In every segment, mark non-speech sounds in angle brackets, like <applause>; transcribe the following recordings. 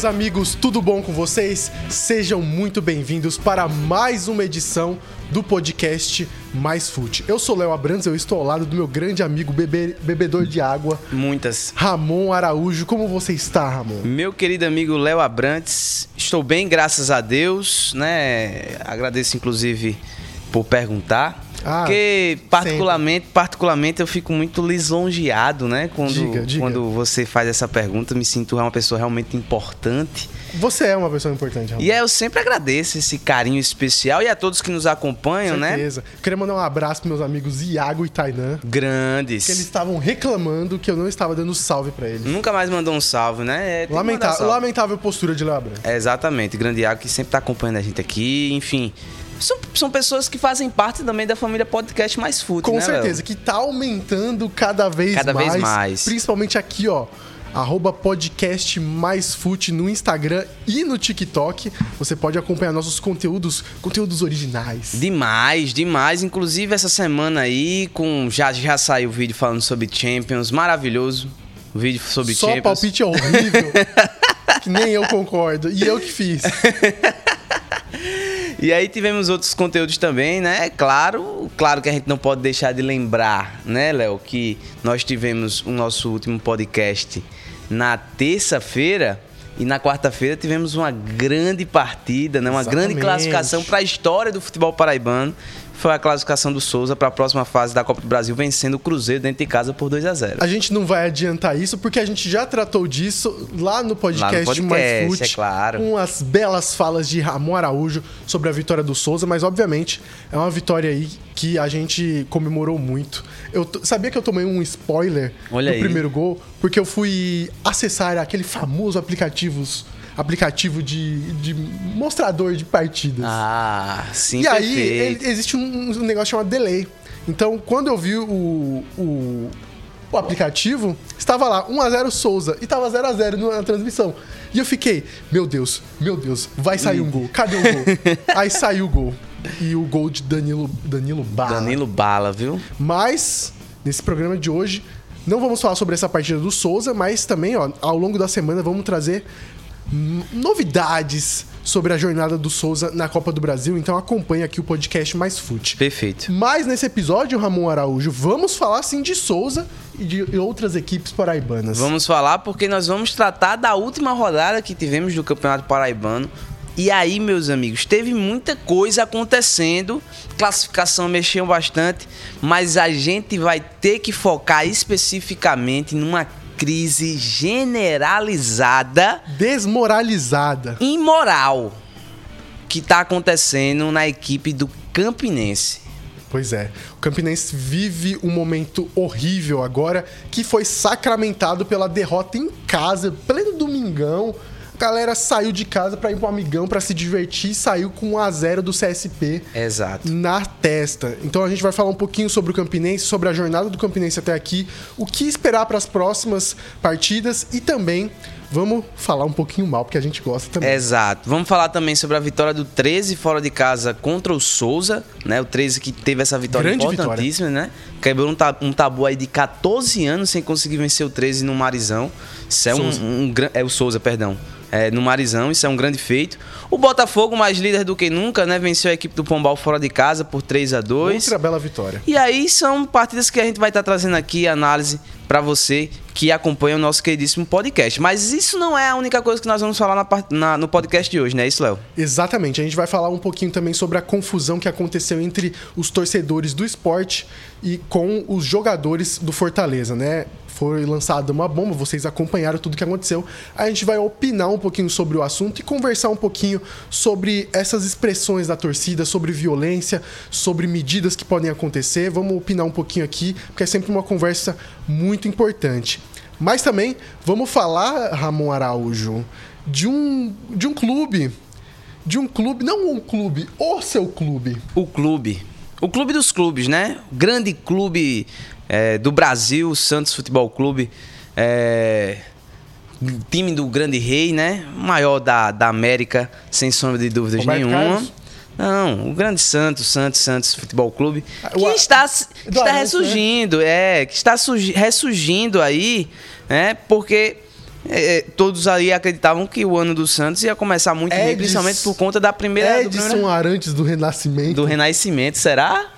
meus amigos, tudo bom com vocês? Sejam muito bem-vindos para mais uma edição do podcast Mais Fute. Eu sou Léo Abrantes, eu estou ao lado do meu grande amigo bebe, bebedor de água, Muitas. Ramon Araújo. Como você está, Ramon? Meu querido amigo Léo Abrantes, estou bem, graças a Deus, né? Agradeço inclusive por perguntar. Ah, porque particularmente, particularmente eu fico muito lisonjeado, né, quando Diga, diga. quando você faz essa pergunta, me sinto uma pessoa realmente importante. Você é uma pessoa importante, Ramon. E eu sempre agradeço esse carinho especial e a todos que nos acompanham, né? Certeza. Queria mandar um abraço para meus amigos Iago e Tainan, Grandes. que eles estavam reclamando que eu não estava dando salve para eles. Nunca mais mandou um salve, né? É, Lamenta- salve. Lamentável postura de Léo Abrantes. É, exatamente, grande Iago que sempre tá acompanhando a gente aqui, enfim. São, são pessoas que fazem parte também da família podcast mais fútil, Com né, Léo? certeza, que tá aumentando cada vez Cada mais. vez mais. Principalmente aqui, ó. Arroba podcast mais fute no Instagram e no TikTok. Você pode acompanhar nossos conteúdos, conteúdos originais. Demais, demais. Inclusive essa semana aí, com já, já saiu o vídeo falando sobre Champions, maravilhoso. O vídeo sobre Só Champions. palpite horrível. <laughs> que nem eu concordo. E eu que fiz. <laughs> E aí tivemos outros conteúdos também, né? Claro, claro que a gente não pode deixar de lembrar, né, Léo, que nós tivemos o nosso último podcast na terça-feira e na quarta-feira tivemos uma grande partida, né? Uma grande Exatamente. classificação para a história do futebol paraibano. Foi a classificação do Souza para a próxima fase da Copa do Brasil, vencendo o Cruzeiro dentro de casa por 2 a 0. A gente não vai adiantar isso porque a gente já tratou disso lá no podcast, Lá no podcast, Mais Fute, é claro. com as belas falas de Ramon Araújo sobre a vitória do Souza, mas obviamente é uma vitória aí que a gente comemorou muito. Eu sabia que eu tomei um spoiler Olha do aí. primeiro gol porque eu fui acessar aquele famoso aplicativos aplicativo de, de mostrador de partidas. Ah, sim, E aí ele- existe um, um negócio chamado delay. Então, quando eu vi o, o, o aplicativo, estava lá 1x0 Souza e estava 0x0 na transmissão. E eu fiquei, meu Deus, meu Deus, vai sair um gol. Cadê o gol? <laughs> aí saiu o gol. E o gol de Danilo, Danilo Bala. Danilo Bala, viu? Mas, nesse programa de hoje, não vamos falar sobre essa partida do Souza, mas também, ó, ao longo da semana, vamos trazer novidades sobre a jornada do Souza na Copa do Brasil. Então acompanhe aqui o podcast Mais Fute. Perfeito. Mas nesse episódio, Ramon Araújo, vamos falar sim de Souza e de outras equipes paraibanas. Vamos falar porque nós vamos tratar da última rodada que tivemos do Campeonato Paraibano. E aí, meus amigos, teve muita coisa acontecendo, classificação mexeu bastante, mas a gente vai ter que focar especificamente numa crise generalizada Desmoralizada. imoral que tá acontecendo na equipe do Campinense. Pois é. O Campinense vive um momento horrível agora, que foi sacramentado pela derrota em casa, pleno domingão. Galera saiu de casa pra ir pro amigão pra se divertir e saiu com 1 a 0 do CSP Exato. na testa. Então a gente vai falar um pouquinho sobre o Campinense, sobre a jornada do Campinense até aqui, o que esperar para as próximas partidas e também vamos falar um pouquinho mal, porque a gente gosta também. Exato. Vamos falar também sobre a vitória do 13 fora de casa contra o Souza, né? O 13 que teve essa vitória Grande importantíssima, né? Quebrou um, ta- um tabu aí de 14 anos sem conseguir vencer o 13 no Marizão. Isso é um, um gran- é o Souza, perdão. É, no Marizão, isso é um grande feito. O Botafogo, mais líder do que nunca, né? Venceu a equipe do Pombal fora de casa por 3 a 2 Outra bela vitória. e aí são partidas que a gente vai estar trazendo aqui análise pra você que acompanha o nosso queridíssimo podcast. Mas isso não é a única coisa que nós vamos falar na na- no podcast de hoje, né? Isso, Léo? Exatamente. A gente vai falar um pouquinho também sobre a confusão que aconteceu entre os torcedores do esporte e com os jogadores do Fortaleza, né? Foi lançada uma bomba, vocês acompanharam tudo que aconteceu. A gente vai opinar um pouquinho sobre o assunto e conversar um pouquinho sobre essas expressões da torcida, sobre violência, sobre medidas que podem acontecer. Vamos opinar um pouquinho aqui, porque é sempre uma conversa muito importante. Mas também vamos falar, Ramon Araújo, de um, de um clube de um clube, não um clube, o seu clube. O clube. O clube dos clubes, né? O grande clube é, do Brasil, Santos Futebol Clube. É, time do Grande Rei, né? O maior da, da América, sem sombra de dúvidas Roberto nenhuma. Carlos? Não, o grande Santos, Santos, Santos Futebol Clube, Ah, que o- está, que está né? ressurgindo, é, que está surgi- ressurgindo aí, né? Porque é, é, todos aí acreditavam que o ano do Santos ia começar muito Edson, bem, principalmente por conta da primeira. Edson primeiro, Arantes do Renascimento. Do Renascimento, será?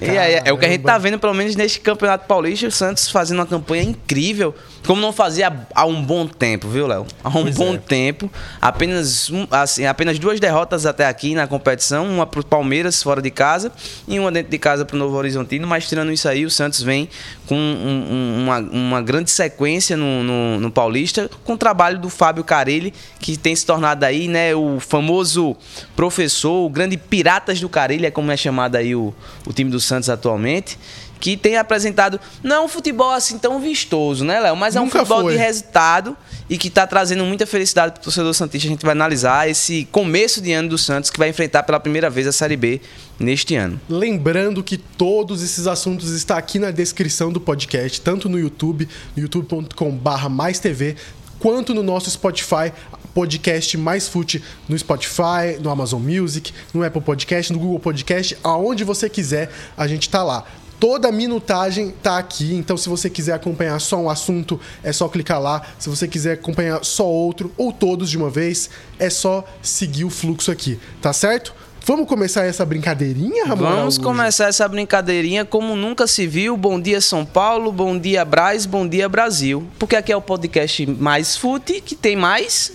E aí, é o que a gente tá vendo, pelo menos neste Campeonato Paulista, o Santos fazendo uma campanha incrível, como não fazia há um bom tempo, viu, Léo? Há um pois bom é. tempo. Apenas, assim, apenas duas derrotas até aqui na competição, uma pro Palmeiras fora de casa e uma dentro de casa pro Novo Horizontino, mas tirando isso aí, o Santos vem com um, um, uma, uma grande sequência no, no, no, Paulista, com o trabalho do Fábio Carelli, que tem se tornado aí, né, o famoso professor, o grande Piratas do Carelli, é como é chamado aí o, o time do Santos atualmente, que tem apresentado não é um futebol assim tão vistoso, né, Léo? Mas é Nunca um futebol foi. de resultado e que está trazendo muita felicidade para o torcedor santista. A gente vai analisar esse começo de ano do Santos que vai enfrentar pela primeira vez a Série B neste ano. Lembrando que todos esses assuntos estão aqui na descrição do podcast, tanto no YouTube, no youtube.com/mais-tv, quanto no nosso Spotify, podcast Mais Fute no Spotify, no Amazon Music, no Apple Podcast, no Google Podcast, aonde você quiser, a gente tá lá. Toda a minutagem tá aqui, então se você quiser acompanhar só um assunto, é só clicar lá. Se você quiser acompanhar só outro ou todos de uma vez, é só seguir o fluxo aqui, tá certo? Vamos começar essa brincadeirinha, Ramon? Vamos começar essa brincadeirinha como nunca se viu. Bom dia, São Paulo. Bom dia, Braz. Bom dia, Brasil. Porque aqui é o podcast mais fute, que tem mais...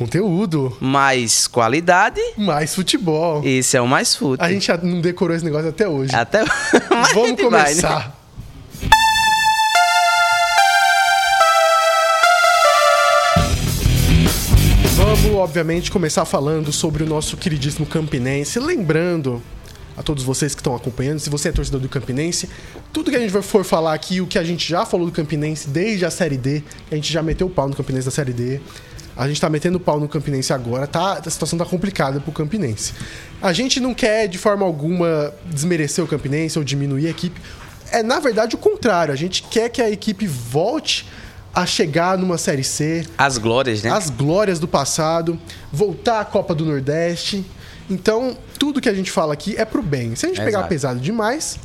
Conteúdo. Mais qualidade. Mais futebol. Esse é o mais fute. A gente já não decorou esse negócio até hoje. Até... <laughs> Vamos começar. Vai, né? Vamos, obviamente, começar falando sobre o nosso queridíssimo Campinense. Lembrando a todos vocês que estão acompanhando, se você é torcedor do Campinense, tudo que a gente for falar aqui, o que a gente já falou do Campinense desde a Série D, a gente já meteu o pau no Campinense da Série D, a gente tá metendo o pau no Campinense agora, tá, a situação tá complicada pro Campinense. A gente não quer de forma alguma desmerecer o Campinense ou diminuir a equipe. É, na verdade, o contrário. A gente quer que a equipe volte a chegar numa Série C. As glórias, né? As glórias do passado, voltar à Copa do Nordeste. Então, tudo que a gente fala aqui é pro bem. Se a gente pegar pesado demais,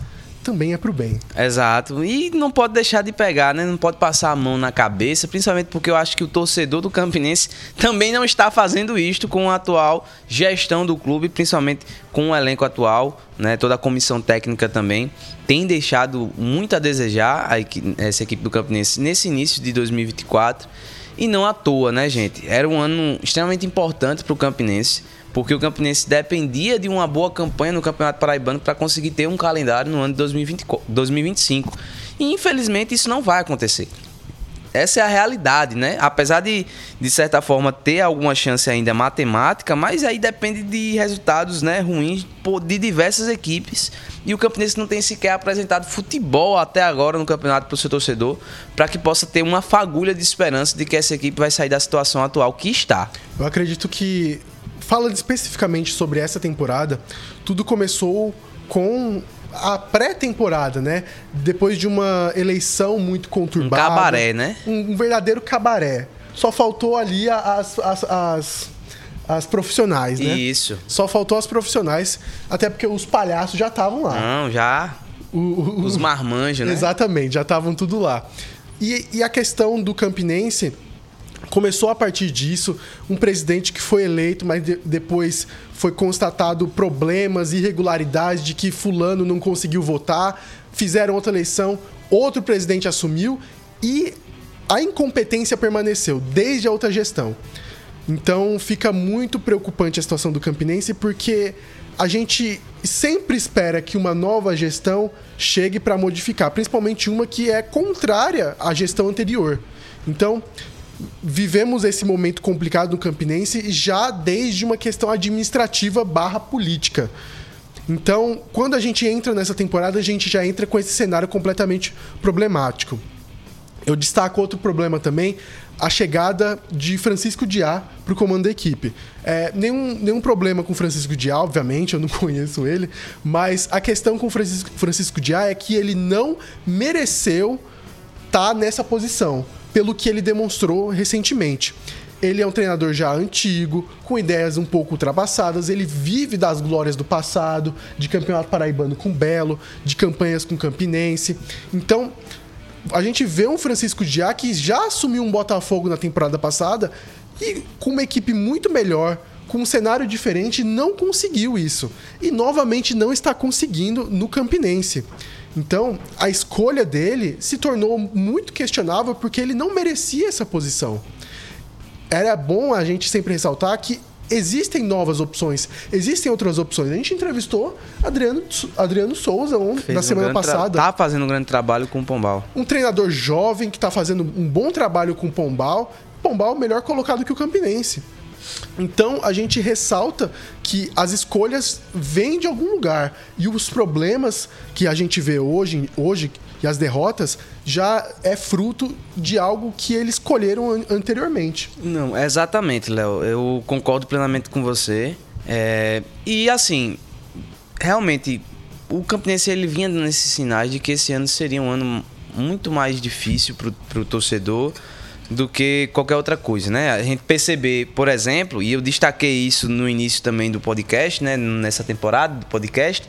também é pro bem. Exato. E não pode deixar de pegar, né? Não pode passar a mão na cabeça, principalmente porque eu acho que o torcedor do Campinense também não está fazendo isto com a atual gestão do clube, principalmente com o elenco atual, né? Toda a comissão técnica também tem deixado muito a desejar a equipe, essa equipe do Campinense nesse início de 2024. E não à toa, né, gente? Era um ano extremamente importante para o Campinense porque o Campinense dependia de uma boa campanha no Campeonato Paraibano para conseguir ter um calendário no ano de 2020, 2025. E infelizmente isso não vai acontecer. Essa é a realidade, né? Apesar de, de certa forma, ter alguma chance ainda matemática, mas aí depende de resultados né, ruins de diversas equipes. E o Campinense não tem sequer apresentado futebol até agora no campeonato para o seu torcedor, para que possa ter uma fagulha de esperança de que essa equipe vai sair da situação atual que está. Eu acredito que falando especificamente sobre essa temporada, tudo começou com a pré-temporada, né? Depois de uma eleição muito conturbada. Um cabaré, né? Um, um verdadeiro cabaré. Só faltou ali as, as, as, as profissionais, né? Isso. Só faltou as profissionais, até porque os palhaços já estavam lá. Não, já. O, o, os marmanjos, né? Exatamente, já estavam tudo lá. E, e a questão do Campinense Começou a partir disso, um presidente que foi eleito, mas de, depois foi constatado problemas, irregularidades de que fulano não conseguiu votar, fizeram outra eleição, outro presidente assumiu e a incompetência permaneceu desde a outra gestão. Então fica muito preocupante a situação do Campinense porque a gente sempre espera que uma nova gestão chegue para modificar, principalmente uma que é contrária à gestão anterior. Então, vivemos esse momento complicado no Campinense já desde uma questão administrativa barra política. Então, quando a gente entra nessa temporada, a gente já entra com esse cenário completamente problemático. Eu destaco outro problema também, a chegada de Francisco Diá para o comando da equipe. É, nenhum, nenhum problema com Francisco Diá, obviamente, eu não <laughs> conheço ele, mas a questão com Francisco, Francisco Diá é que ele não mereceu estar tá nessa posição pelo que ele demonstrou recentemente. Ele é um treinador já antigo, com ideias um pouco ultrapassadas, ele vive das glórias do passado, de campeonato paraibano com Belo, de campanhas com Campinense. Então, a gente vê um Francisco Diá que já assumiu um Botafogo na temporada passada e com uma equipe muito melhor, com um cenário diferente, não conseguiu isso. E novamente não está conseguindo no Campinense. Então, a escolha dele se tornou muito questionável porque ele não merecia essa posição. Era bom a gente sempre ressaltar que existem novas opções, existem outras opções. A gente entrevistou Adriano, Adriano Souza um, na semana um passada. Tá fazendo um grande trabalho com o Pombal. Um treinador jovem que está fazendo um bom trabalho com o Pombal. Pombal melhor colocado que o Campinense. Então a gente ressalta que as escolhas vêm de algum lugar e os problemas que a gente vê hoje, hoje e as derrotas já é fruto de algo que eles escolheram anteriormente. Não, exatamente, Léo. Eu concordo plenamente com você. É... E assim, realmente, o Campinense ele vinha nesses sinais de que esse ano seria um ano muito mais difícil para o torcedor do que qualquer outra coisa, né? A gente perceber, por exemplo, e eu destaquei isso no início também do podcast, né? Nessa temporada do podcast,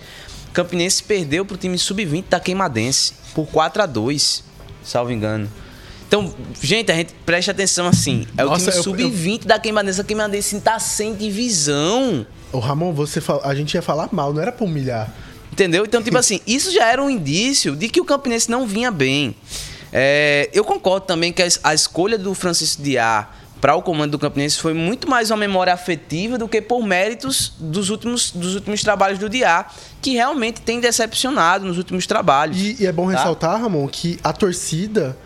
Campinense perdeu para o time sub-20 da Queimadense por 4 a 2 salvo engano. Então, gente, a gente preste atenção assim. É Nossa, o time sub-20 da Queimadense. A Queimadense tá sem divisão. Ô, Ramon, você fala, a gente ia falar mal, não era pra humilhar. Entendeu? Então, tipo <laughs> assim, isso já era um indício de que o Campinense não vinha bem. É, eu concordo também que a, escolha do Francisco Diá para o comando do Campinense foi muito mais uma memória afetiva do que por méritos dos últimos, dos últimos trabalhos do Diá, que realmente tem decepcionado nos últimos trabalhos. E, e é bom tá? ressaltar, Ramon, que a torcida,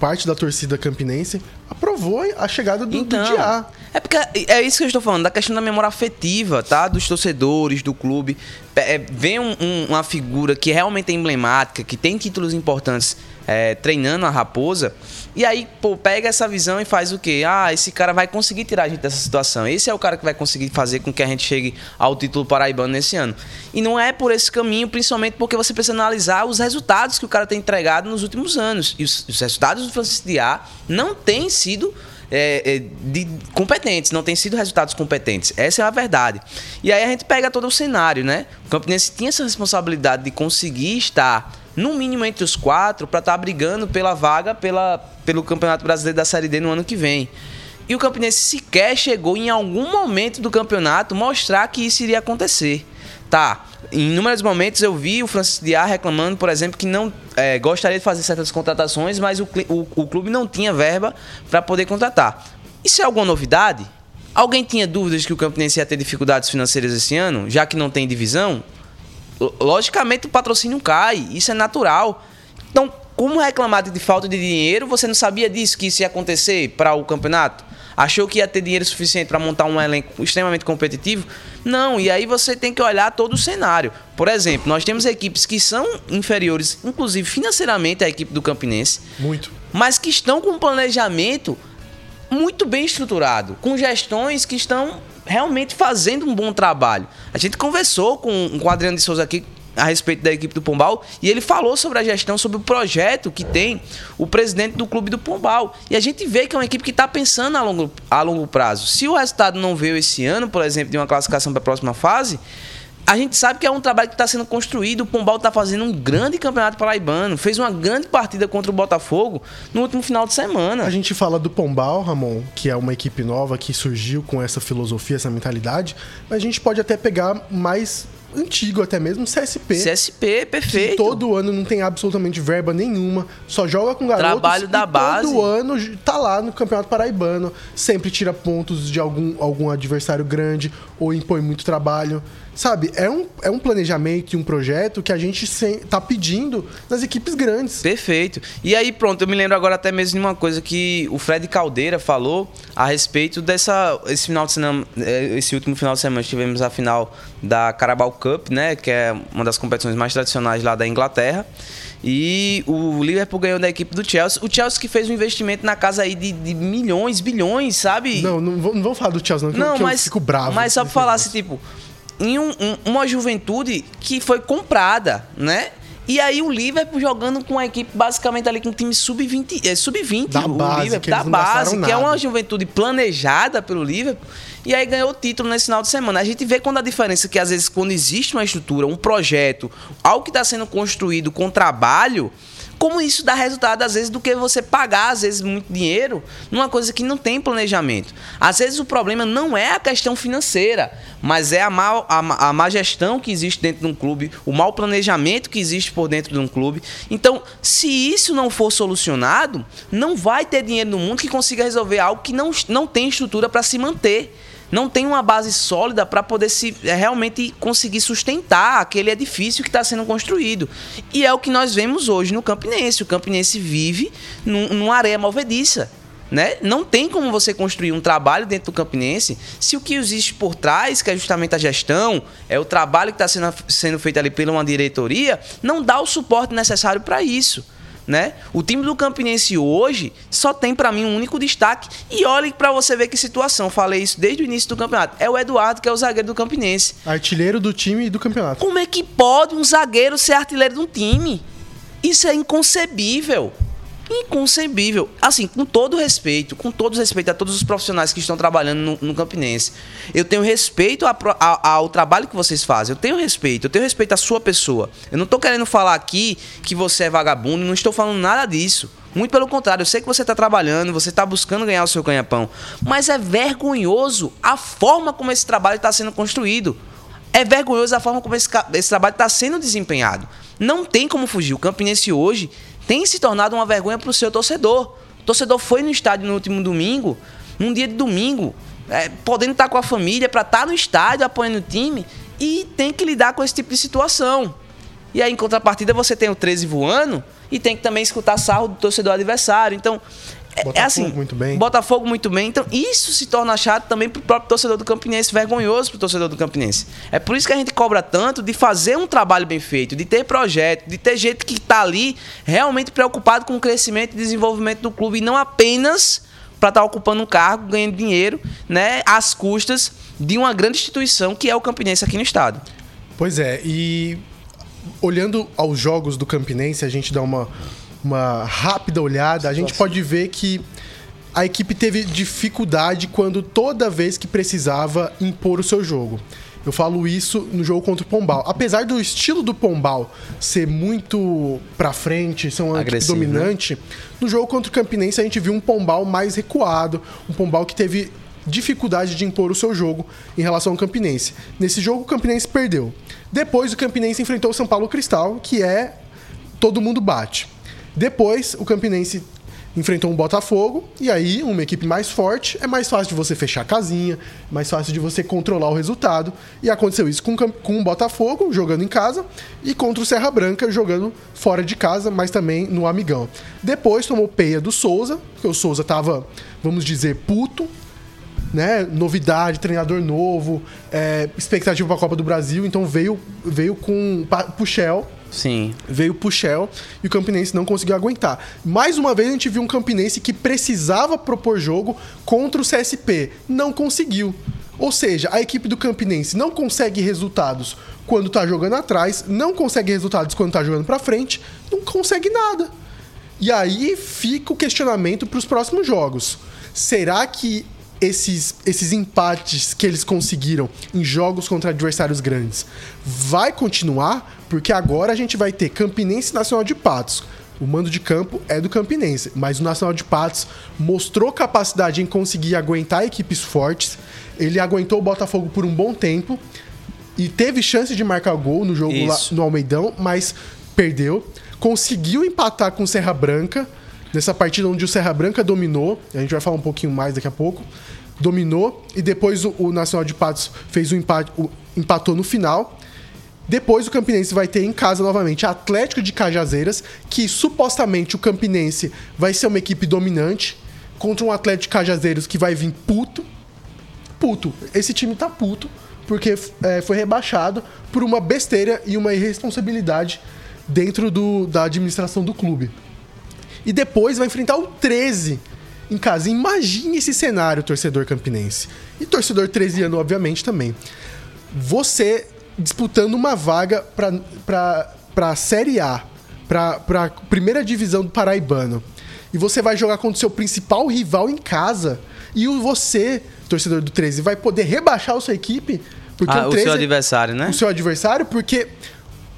parte da torcida campinense, aprovou a chegada do, então, do Diá. É porque é isso que eu estou falando, da questão da memória afetiva, tá? Dos torcedores, do clube. É, vem um, um, uma figura que realmente é emblemática, que tem títulos importantes é, treinando a raposa. E aí, pô, pega essa visão e faz o quê? Ah, esse cara vai conseguir tirar a gente dessa situação. Esse é o cara que vai conseguir fazer com que a gente chegue ao título paraibano nesse ano. E não é por esse caminho, principalmente porque você precisa analisar os resultados que o cara tem entregado nos últimos anos. E os, os resultados do Francisco Diá não têm sido é, é, de competentes, não têm sido resultados competentes. Essa é a verdade. E aí a gente pega todo o cenário, né? O Campinense tinha essa responsabilidade de conseguir estar no mínimo entre os quatro, para estar tá brigando pela vaga pela, pelo Campeonato Brasileiro da Série D no ano que vem. E o Campinense sequer chegou em algum momento do campeonato mostrar que isso iria acontecer. Tá, em inúmeros momentos eu vi o Francisco Diá reclamando, por exemplo, que não é, gostaria de fazer certas contratações, mas o, o, o clube não tinha verba para poder contratar. Isso é alguma novidade? Alguém tinha dúvidas que o Campinense ia ter dificuldades financeiras esse ano, já que não tem divisão? Logicamente o patrocínio cai, isso é natural. Então, como reclamar de falta de dinheiro, você não sabia disso que isso ia acontecer para o campeonato? Achou que ia ter dinheiro suficiente para montar um elenco extremamente competitivo? Não, e aí você tem que olhar todo o cenário. Por exemplo, nós temos equipes que são inferiores, inclusive financeiramente, à equipe do Campinense. Muito. Mas que estão com um planejamento muito bem estruturado, com gestões que estão realmente fazendo um bom trabalho. A gente conversou com, o Adriano de Souza aqui a respeito da equipe do Pombal e ele falou sobre a gestão, sobre o projeto que tem o presidente do clube do Pombal. E a gente vê que é uma equipe que está pensando a longo, a longo prazo. Se o resultado não veio esse ano, por exemplo, de uma classificação para a próxima fase, a gente sabe que é um trabalho que está sendo construído. O Pombal está fazendo um grande campeonato paraibano. Fez uma grande partida contra o Botafogo no último final de semana. A gente fala do Pombal, Ramon, que é uma equipe nova que surgiu com essa filosofia, essa mentalidade. Mas a gente pode até pegar mais antigo até mesmo, CSP. CSP, perfeito. todo ano não tem absolutamente verba nenhuma, só joga com garotos. Trabalho da base. Todo ano tá lá no Campeonato Paraibano, sempre tira pontos de algum, algum adversário grande ou impõe muito trabalho. Sabe, é um, é um planejamento e um projeto que a gente está pedindo nas equipes grandes. Perfeito. E aí, pronto, eu me lembro agora até mesmo de uma coisa que o Fred Caldeira falou a respeito dessa. Esse final de semana, eh, esse último final de semana, tivemos a final da Carabao Cup, né? Que é uma das competições mais tradicionais lá da Inglaterra. E o Liverpool ganhou da equipe do Chelsea. O Chelsea que fez um investimento na casa aí de, de milhões, bilhões, sabe? Não, não, vamos falar do Chelsea, não, que não, eu, mas, eu fico bravo. Mas só pra falar assim, tipo, em um, um, uma juventude que foi comprada, né? E aí o Liverpool jogando com a equipe basicamente ali com um time sub-20, é, sub-20, da o base, Liverpool, da base, que é uma juventude planejada pelo Liverpool, e aí ganhou o título nesse final de semana. A gente vê quando a diferença que às vezes quando existe uma estrutura, um projeto, algo que está sendo construído com trabalho, como isso dá resultado, às vezes, do que você pagar, às vezes, muito dinheiro numa coisa que não tem planejamento. Às vezes o problema não é a questão financeira, mas é a má, a, a má gestão que existe dentro de um clube, o mau planejamento que existe por dentro de um clube. Então, se isso não for solucionado, não vai ter dinheiro no mundo que consiga resolver algo que não, não tem estrutura para se manter não tem uma base sólida para poder se é, realmente conseguir sustentar aquele edifício que está sendo construído. E é o que nós vemos hoje no Campinense. O Campinense vive num, numa areia movediça. Né? Não tem como você construir um trabalho dentro do Campinense se o que existe por trás, que é justamente a gestão, é o trabalho que está sendo, sendo feito ali pela uma diretoria, não dá o suporte necessário para isso né? O time do Campinense hoje só tem para mim um único destaque e olhe para você ver que situação. Falei isso desde o início do campeonato. É o Eduardo que é o zagueiro do Campinense. Artilheiro do time e do campeonato. Como é que pode um zagueiro ser artilheiro de um time? Isso é inconcebível inconcebível. Assim, com todo respeito, com todo respeito a todos os profissionais que estão trabalhando no, no Campinense, eu tenho respeito a, a, ao trabalho que vocês fazem. Eu tenho respeito, eu tenho respeito à sua pessoa. Eu não estou querendo falar aqui que você é vagabundo, não estou falando nada disso. Muito pelo contrário, eu sei que você está trabalhando, você está buscando ganhar o seu ganha-pão. Mas é vergonhoso a forma como esse trabalho está sendo construído. É vergonhoso a forma como esse, esse trabalho está sendo desempenhado. Não tem como fugir. O Campinense hoje tem se tornado uma vergonha para o seu torcedor. O torcedor foi no estádio no último domingo, num dia de domingo, é, podendo estar com a família para estar no estádio apoiando o time e tem que lidar com esse tipo de situação. E aí, em contrapartida, você tem o 13 voando e tem que também escutar sarro do torcedor adversário. Então, é, é assim, muito bem. Botafogo muito bem. Então, isso se torna chato também pro próprio torcedor do Campinense, vergonhoso pro torcedor do Campinense. É por isso que a gente cobra tanto de fazer um trabalho bem feito, de ter projeto, de ter gente que tá ali realmente preocupado com o crescimento e desenvolvimento do clube e não apenas para estar tá ocupando um cargo, ganhando dinheiro, né, às custas de uma grande instituição que é o Campinense aqui no estado. Pois é, e olhando aos jogos do Campinense, a gente dá uma uma rápida olhada, a gente pode ver que a equipe teve dificuldade quando toda vez que precisava impor o seu jogo. Eu falo isso no jogo contra o Pombal. Apesar do estilo do Pombal ser muito pra frente, ser um Agressivo, né? dominante, né? no jogo contra o Campinense a gente viu um Pombal mais recuado, um Pombal que teve dificuldade de impor o seu jogo em relação ao Campinense. Nesse jogo o Campinense perdeu. Depois o Campinense enfrentou o São Paulo Cristal, que é todo mundo bate. Depois, o Campinense enfrentou um Botafogo, e aí, uma equipe mais forte, é mais fácil de você fechar a casinha, mais fácil de você controlar o resultado. E aconteceu isso com, com o Botafogo, jogando em casa, e contra o Serra Branca, jogando fora de casa, mas também no Amigão. Depois tomou peia do Souza, porque o Souza tava, vamos dizer, puto, né? Novidade, treinador novo, é, expectativa para a Copa do Brasil, então veio, veio com Puxel Sim. Veio pro Shell e o Campinense não conseguiu aguentar. Mais uma vez a gente viu um Campinense que precisava propor jogo contra o CSP. Não conseguiu. Ou seja, a equipe do Campinense não consegue resultados quando tá jogando atrás, não consegue resultados quando tá jogando para frente, não consegue nada. E aí fica o questionamento para os próximos jogos. Será que esses, esses empates que eles conseguiram em jogos contra adversários grandes vai continuar? Porque agora a gente vai ter Campinense Nacional de Patos. O mando de campo é do Campinense, mas o Nacional de Patos mostrou capacidade em conseguir aguentar equipes fortes. Ele aguentou o Botafogo por um bom tempo e teve chance de marcar gol no jogo lá no Almeidão, mas perdeu. Conseguiu empatar com Serra Branca nessa partida onde o Serra Branca dominou, a gente vai falar um pouquinho mais daqui a pouco, dominou e depois o, o Nacional de Patos fez o empate, o, empatou no final. Depois o Campinense vai ter em casa novamente Atlético de Cajazeiras, que supostamente o Campinense vai ser uma equipe dominante contra um Atlético de Cajazeiros que vai vir puto. Puto. Esse time tá puto porque é, foi rebaixado por uma besteira e uma irresponsabilidade dentro do, da administração do clube. E depois vai enfrentar o 13 em casa. Imagine esse cenário, torcedor campinense. E torcedor 13 anos, obviamente, também. Você disputando uma vaga para a Série A, para a primeira divisão do Paraibano. E você vai jogar contra o seu principal rival em casa. E você, torcedor do 13, vai poder rebaixar a sua equipe. Porque ah, o, 13, o seu adversário, né? O seu adversário, porque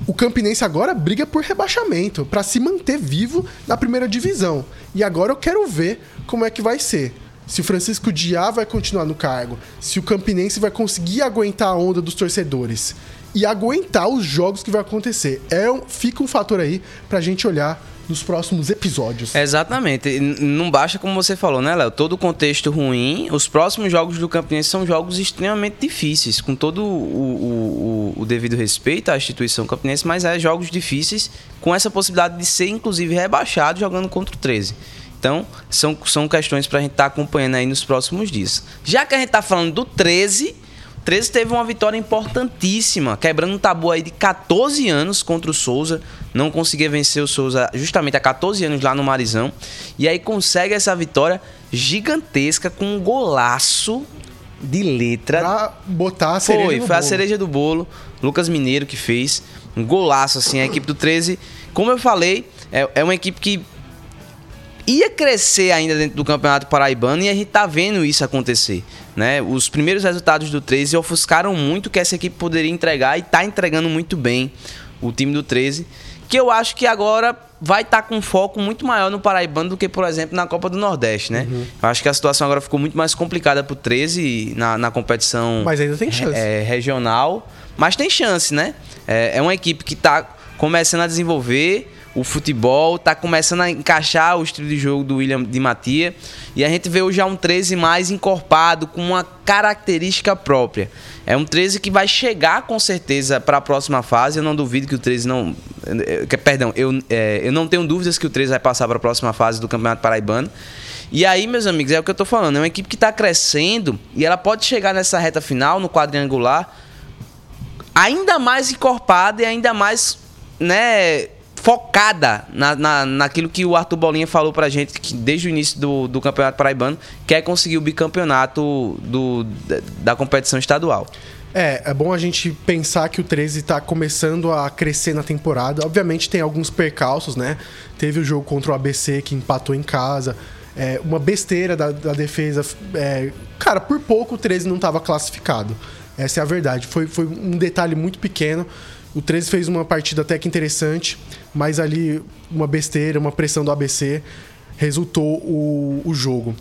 o Campinense agora briga por rebaixamento, para se manter vivo na primeira divisão. E agora eu quero ver como é que vai ser. Se o Francisco Diá vai continuar no cargo, se o Campinense vai conseguir aguentar a onda dos torcedores e aguentar os jogos que vai acontecer. É, fica um fator aí pra gente olhar nos próximos episódios. Exatamente. Não basta, como você falou, né, Léo? Todo o contexto ruim. Os próximos jogos do Campinense são jogos extremamente difíceis, com todo o, o, o devido respeito à instituição campinense, mas é jogos difíceis, com essa possibilidade de ser, inclusive, rebaixado jogando contra o 13. Então, são, são questões para a gente estar tá acompanhando aí nos próximos dias. Já que a gente está falando do 13, 13 teve uma vitória importantíssima, quebrando um tabu aí de 14 anos contra o Souza. Não conseguia vencer o Souza justamente há 14 anos lá no Marizão. E aí consegue essa vitória gigantesca com um golaço de letra. Pra botar a cereja Foi, foi bolo. a cereja do bolo. Lucas Mineiro que fez. Um golaço, assim, a equipe do 13. Como eu falei, é, é uma equipe que ia crescer ainda dentro do Campeonato Paraibano e a gente tá vendo isso acontecer. Né? Os primeiros resultados do 13 ofuscaram muito que essa equipe poderia entregar e tá entregando muito bem o time do 13, que eu acho que agora vai estar tá com foco muito maior no Paraibano do que, por exemplo, na Copa do Nordeste, né? Uhum. Eu acho que a situação agora ficou muito mais complicada pro 13 na, na competição mas ainda tem chance. É, regional, mas tem chance, né? É, é uma equipe que está começando a desenvolver o futebol, tá começando a encaixar o estilo de jogo do William de Matia. E a gente vê hoje já um 13 mais encorpado, com uma característica própria. É um 13 que vai chegar com certeza para a próxima fase. Eu não duvido que o 13 não. Eh, perdão, eu, é, eu não tenho dúvidas que o 13 vai passar para a próxima fase do Campeonato Paraibano. E aí, meus amigos, é o que eu tô falando. É uma equipe que está crescendo e ela pode chegar nessa reta final, no quadrangular, ainda mais encorpada e ainda mais, né, focada na, na, naquilo que o Arthur Bolinha falou pra gente que desde o início do, do Campeonato Paraibano quer conseguir o bicampeonato do, da, da competição estadual. É, é bom a gente pensar que o 13 está começando a crescer na temporada. Obviamente tem alguns percalços, né? Teve o jogo contra o ABC que empatou em casa. É, uma besteira da, da defesa. É, cara, por pouco o 13 não estava classificado. Essa é a verdade. Foi, foi um detalhe muito pequeno. O 13 fez uma partida até que interessante, mas ali uma besteira, uma pressão do ABC resultou o, o jogo.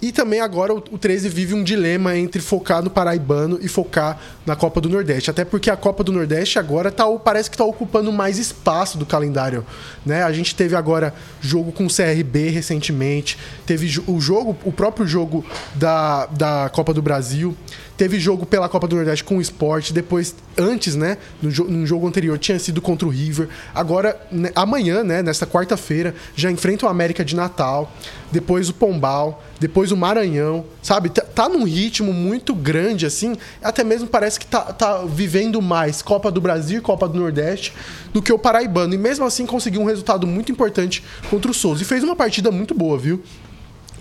E também agora o 13 vive um dilema entre focar no Paraibano e focar na Copa do Nordeste. Até porque a Copa do Nordeste agora tá, parece que está ocupando mais espaço do calendário. Né? A gente teve agora jogo com o CRB recentemente, teve o jogo, o próprio jogo da, da Copa do Brasil. Teve jogo pela Copa do Nordeste com o Sport, depois, antes, né, no, no jogo anterior, tinha sido contra o River. Agora, né, amanhã, né, nesta quarta-feira, já enfrenta o América de Natal, depois o Pombal, depois o Maranhão, sabe? Tá, tá num ritmo muito grande, assim, até mesmo parece que tá, tá vivendo mais Copa do Brasil e Copa do Nordeste do que o Paraibano. E mesmo assim conseguiu um resultado muito importante contra o Souza. E fez uma partida muito boa, viu?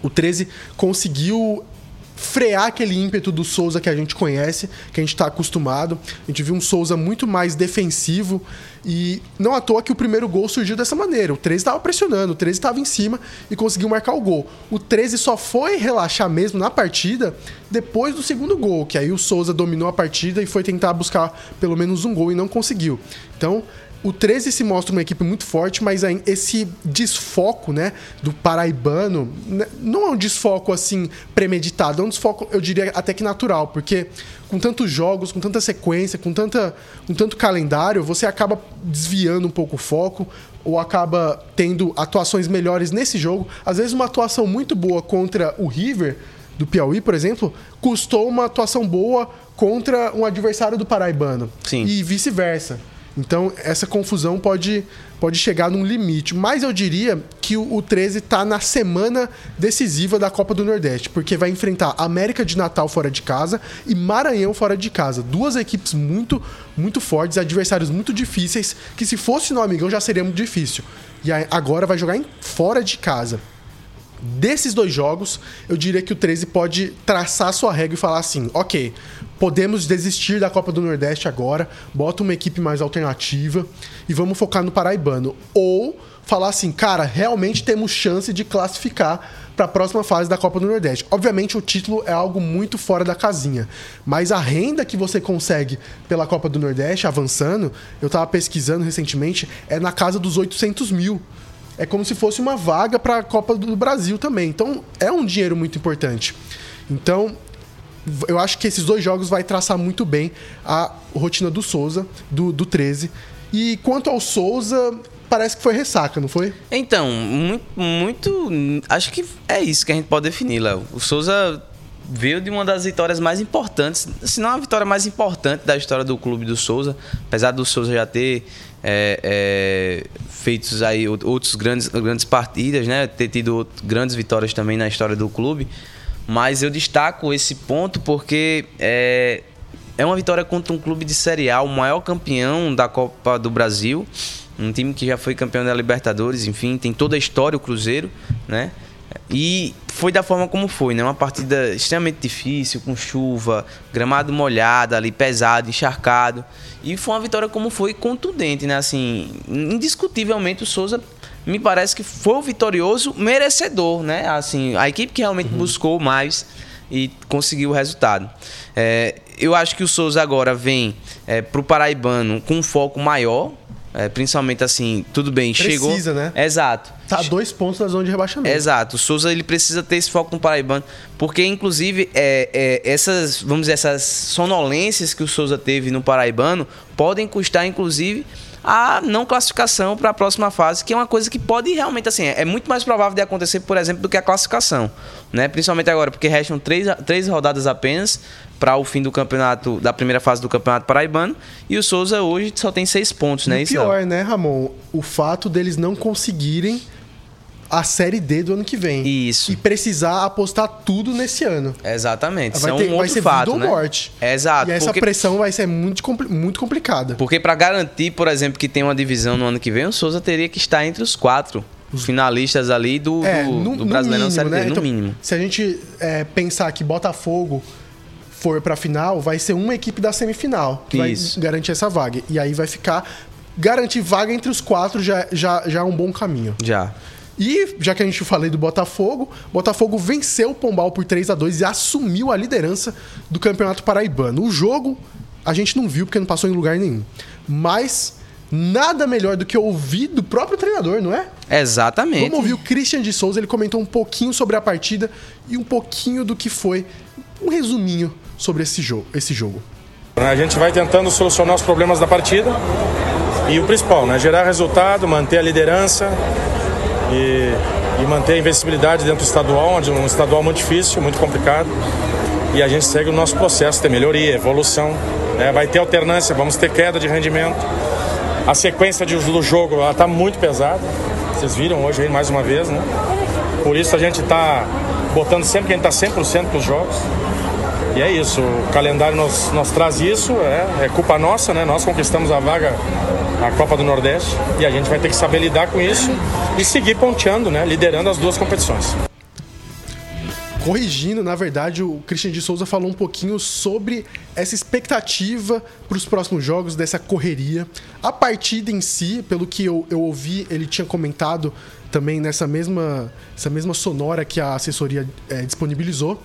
O 13 conseguiu frear aquele ímpeto do Souza que a gente conhece, que a gente está acostumado. A gente viu um Souza muito mais defensivo e não à toa que o primeiro gol surgiu dessa maneira. O 13 estava pressionando, o 13 estava em cima e conseguiu marcar o gol. O 13 só foi relaxar mesmo na partida depois do segundo gol, que aí o Souza dominou a partida e foi tentar buscar pelo menos um gol e não conseguiu. Então, o 13 se mostra uma equipe muito forte, mas esse desfoco, né, do paraibano, né, não é um desfoco assim premeditado, é um desfoco, eu diria até que natural, porque com tantos jogos, com tanta sequência, com, tanta, com tanto calendário, você acaba desviando um pouco o foco ou acaba tendo atuações melhores nesse jogo. Às vezes uma atuação muito boa contra o River do Piauí, por exemplo, custou uma atuação boa contra um adversário do paraibano. Sim. E vice-versa. Então, essa confusão pode, pode chegar num limite. Mas eu diria que o, o 13 está na semana decisiva da Copa do Nordeste, porque vai enfrentar América de Natal fora de casa e Maranhão fora de casa. Duas equipes muito, muito fortes, adversários muito difíceis, que se fosse no Amigão já seria muito difícil. E agora vai jogar em, fora de casa. Desses dois jogos, eu diria que o 13 pode traçar sua regra e falar assim: ok, podemos desistir da Copa do Nordeste agora, bota uma equipe mais alternativa e vamos focar no Paraibano. Ou falar assim, cara, realmente temos chance de classificar para a próxima fase da Copa do Nordeste. Obviamente, o título é algo muito fora da casinha, mas a renda que você consegue pela Copa do Nordeste, avançando, eu estava pesquisando recentemente, é na casa dos 800 mil. É como se fosse uma vaga para a Copa do Brasil também. Então, é um dinheiro muito importante. Então, eu acho que esses dois jogos vai traçar muito bem a rotina do Souza, do, do 13. E quanto ao Souza, parece que foi ressaca, não foi? Então, muito, muito. Acho que é isso que a gente pode definir, Léo. O Souza veio de uma das vitórias mais importantes, se não a vitória mais importante da história do clube do Souza, apesar do Souza já ter é, é, feitos aí outros grandes, grandes partidas, né? Ter tido grandes vitórias também na história do clube. Mas eu destaco esse ponto porque é, é uma vitória contra um clube de Série A, o maior campeão da Copa do Brasil. Um time que já foi campeão da Libertadores, enfim, tem toda a história, o Cruzeiro, né? E foi da forma como foi, né? Uma partida extremamente difícil, com chuva, gramado molhado ali, pesado, encharcado. E foi uma vitória como foi contundente, né? Assim, indiscutivelmente o Souza me parece que foi o vitorioso merecedor, né? Assim, a equipe que realmente uhum. buscou mais e conseguiu o resultado. É, eu acho que o Souza agora vem é, para o Paraibano com um foco maior, é, principalmente assim, tudo bem, precisa, chegou. Precisa, né? Exato. Tá dois pontos na zona de rebaixamento. Exato. O Souza ele precisa ter esse foco no Paraibano, porque inclusive é, é, essas, vamos dizer, essas sonolências que o Souza teve no Paraibano podem custar, inclusive, a não classificação para a próxima fase, que é uma coisa que pode realmente, assim, é muito mais provável de acontecer, por exemplo, do que a classificação, né? Principalmente agora, porque restam três, três rodadas apenas para o fim do campeonato, da primeira fase do campeonato paraibano, e o Souza hoje só tem seis pontos, né? E pior, né, Ramon? O fato deles não conseguirem a Série D do ano que vem. Isso. E precisar apostar tudo nesse ano. Exatamente. Vai, Isso ter, é um vai ser fato, vida né? ou morte. Exato. E essa porque, pressão vai ser muito, muito complicada. Porque para garantir, por exemplo, que tem uma divisão no ano que vem, o Souza teria que estar entre os quatro finalistas ali do, é, do, no, do Brasileirão no Série D, né? no então, mínimo. Se a gente é, pensar que Botafogo for para final, vai ser uma equipe da semifinal que Isso. vai garantir essa vaga. E aí vai ficar. Garantir vaga entre os quatro já, já, já é um bom caminho. Já. E, já que a gente falei do Botafogo, Botafogo venceu o Pombal por 3 a 2 e assumiu a liderança do Campeonato Paraibano. O jogo a gente não viu porque não passou em lugar nenhum. Mas nada melhor do que ouvir do próprio treinador, não é? Exatamente. Vamos ouvir o Christian de Souza, ele comentou um pouquinho sobre a partida e um pouquinho do que foi, um resuminho sobre esse jogo. Esse jogo. A gente vai tentando solucionar os problemas da partida e o principal, né, gerar resultado, manter a liderança e, e manter a invencibilidade dentro do estadual, onde um estadual muito difícil, muito complicado. E a gente segue o nosso processo, tem melhoria, evolução, né, vai ter alternância, vamos ter queda de rendimento. A sequência de, do jogo está muito pesada, vocês viram hoje aí mais uma vez, né? Por isso a gente está botando sempre que a gente está 100% para os jogos. E é isso, o calendário nos, nos traz isso, é, é, culpa nossa, né? Nós conquistamos a vaga na Copa do Nordeste e a gente vai ter que saber lidar com isso e seguir ponteando, né? Liderando as duas competições. Corrigindo, na verdade, o Christian de Souza falou um pouquinho sobre essa expectativa para os próximos jogos, dessa correria. A partida em si, pelo que eu, eu ouvi, ele tinha comentado também nessa mesma, essa mesma sonora que a assessoria é, disponibilizou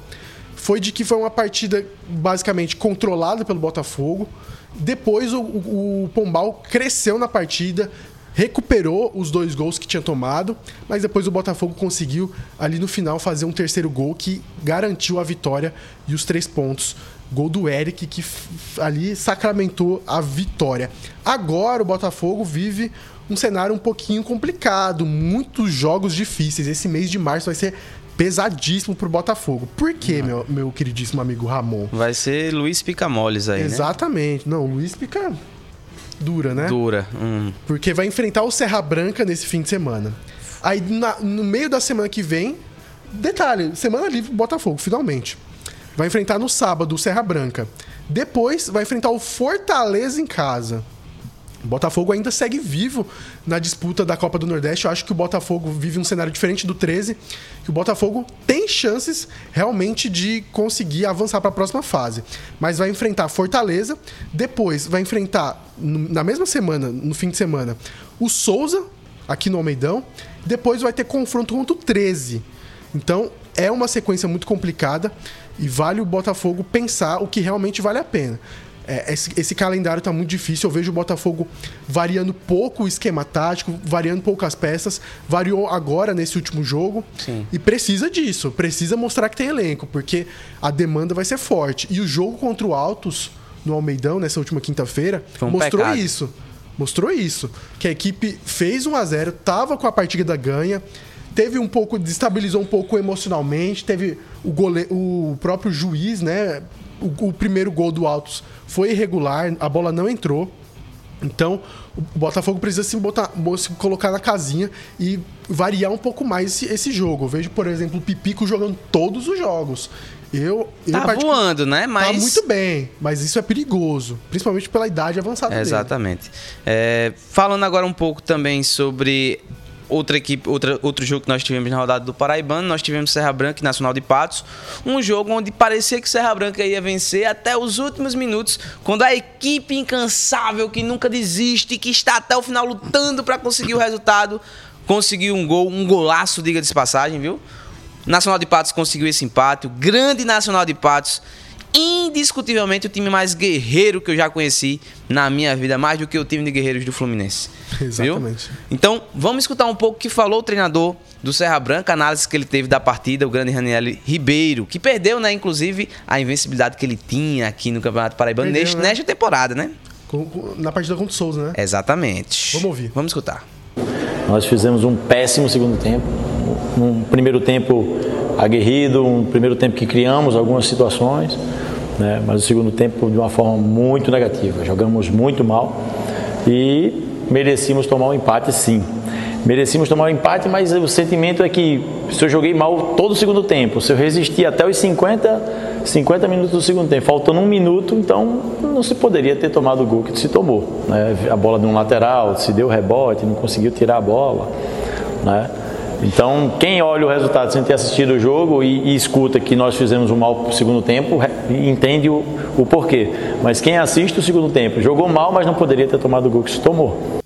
foi de que foi uma partida basicamente controlada pelo Botafogo. Depois o, o, o, Pombal cresceu na partida, recuperou os dois gols que tinha tomado, mas depois o Botafogo conseguiu ali no final fazer um terceiro gol que garantiu a vitória e os três pontos. Gol do Eric que ali sacramentou a vitória. Agora o Botafogo vive um cenário um pouquinho complicado, muitos jogos difíceis. Esse mês de março vai ser pesadíssimo pro Botafogo. Por quê, meu, meu queridíssimo amigo Ramon? Vai ser Luiz Picamoles aí, Exatamente. Né? Não, Luiz Pica dura, né? Dura. Hum. Porque vai enfrentar o Serra Branca nesse fim de semana. Aí na, no meio da semana que vem, detalhe, semana livre Botafogo, finalmente. Vai enfrentar no sábado o Serra Branca. Depois vai enfrentar o Fortaleza em casa. O Botafogo ainda segue vivo na disputa da Copa do Nordeste. Eu acho que o Botafogo vive um cenário diferente do 13. Que o Botafogo tem chances realmente de conseguir avançar para a próxima fase. Mas vai enfrentar Fortaleza. Depois vai enfrentar, na mesma semana, no fim de semana, o Souza, aqui no Almeidão. Depois vai ter confronto contra o 13. Então, é uma sequência muito complicada e vale o Botafogo pensar o que realmente vale a pena. É, esse, esse, calendário tá muito difícil. Eu vejo o Botafogo variando pouco o esquema tático, variando poucas peças. Variou agora nesse último jogo. Sim. E precisa disso. Precisa mostrar que tem elenco, porque a demanda vai ser forte. E o jogo contra o Altos, no Almeidão, nessa última quinta-feira, um mostrou pecado. isso. Mostrou isso. Que a equipe fez 1 a 0 tava com a partida ganha teve um pouco, destabilizou um pouco emocionalmente, teve o, gole, o próprio juiz, né? O, o, primeiro gol do Altos foi irregular, a bola não entrou. Então, o Botafogo precisa se, botar, se colocar na casinha e variar um pouco mais esse, esse jogo. Eu vejo, por exemplo, o Pipico jogando todos os jogos. Eu, eu tá voando, né? Mas... Tá muito bem, mas isso é perigoso, principalmente pela idade avançada é, Exatamente. É, falando agora um pouco também sobre outra equipe, outra, outro jogo que nós tivemos na rodada do Paraibano, nós tivemos Serra Branca e Nacional de Patos. Um jogo onde parecia que Serra Branca ia vencer até os últimos minutos, quando a equipe incansável que nunca desiste, que está até o final lutando para conseguir o resultado, conseguiu um gol, um golaço, diga de passagem, viu? Nacional de Patos conseguiu esse empate, o grande Nacional de Patos indiscutivelmente o time mais guerreiro que eu já conheci na minha vida, mais do que o time de guerreiros do Fluminense. Exatamente. Viu? Então, vamos escutar um pouco o que falou o treinador do Serra Branca, a análise que ele teve da partida, o grande Raniel Ribeiro, que perdeu, né, inclusive, a invencibilidade que ele tinha aqui no Campeonato Paraibano neste, né? nesta temporada, né? Na partida contra o Souza, né? Exatamente. Vamos ouvir. Vamos escutar. Nós fizemos um péssimo segundo tempo. Um primeiro tempo aguerrido, um primeiro tempo que criamos algumas situações, né? mas o segundo tempo de uma forma muito negativa. Jogamos muito mal e merecíamos tomar um empate sim. Merecíamos tomar um empate, mas o sentimento é que se eu joguei mal todo o segundo tempo, se eu resisti até os 50, 50 minutos do segundo tempo, faltando um minuto, então não se poderia ter tomado o gol que se tomou. Né? A bola de um lateral, se deu rebote, não conseguiu tirar a bola. Né? Então, quem olha o resultado sem ter assistido o jogo e, e escuta que nós fizemos um mal segundo tempo, entende o, o, porquê. Mas quem assiste o segundo tempo jogou mal, mas não poderia ter tomado o gol que se tomou.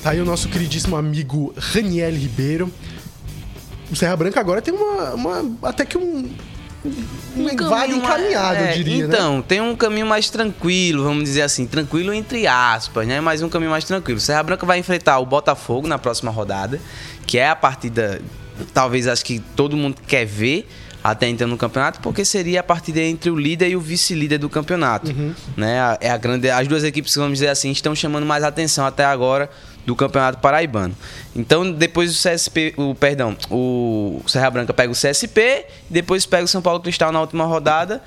Tá aí o nosso queridíssimo amigo Raniel Ribeiro. O Serra Branca agora tem uma, uma até que um, um, vaga encaminhado, é, eu diria. Né? Então, né? tem um caminho mais tranquilo, vamos dizer assim, tranquilo entre aspas, né? Mas um caminho mais tranquilo. Serra Branca vai enfrentar o Botafogo na próxima rodada, que é a partida, talvez acho que todo mundo quer ver até então no campeonato, porque seria a partida entre o líder e o vice-líder do campeonato. Uhum. Né? É a grande, as duas equipes, vamos dizer assim, estão chamando mais atenção até agora do Campeonato Paraibano. Então, depois o CSP, o perdão, o Serra Branca pega o CSP, depois pega o São Paulo Cristal na última rodada.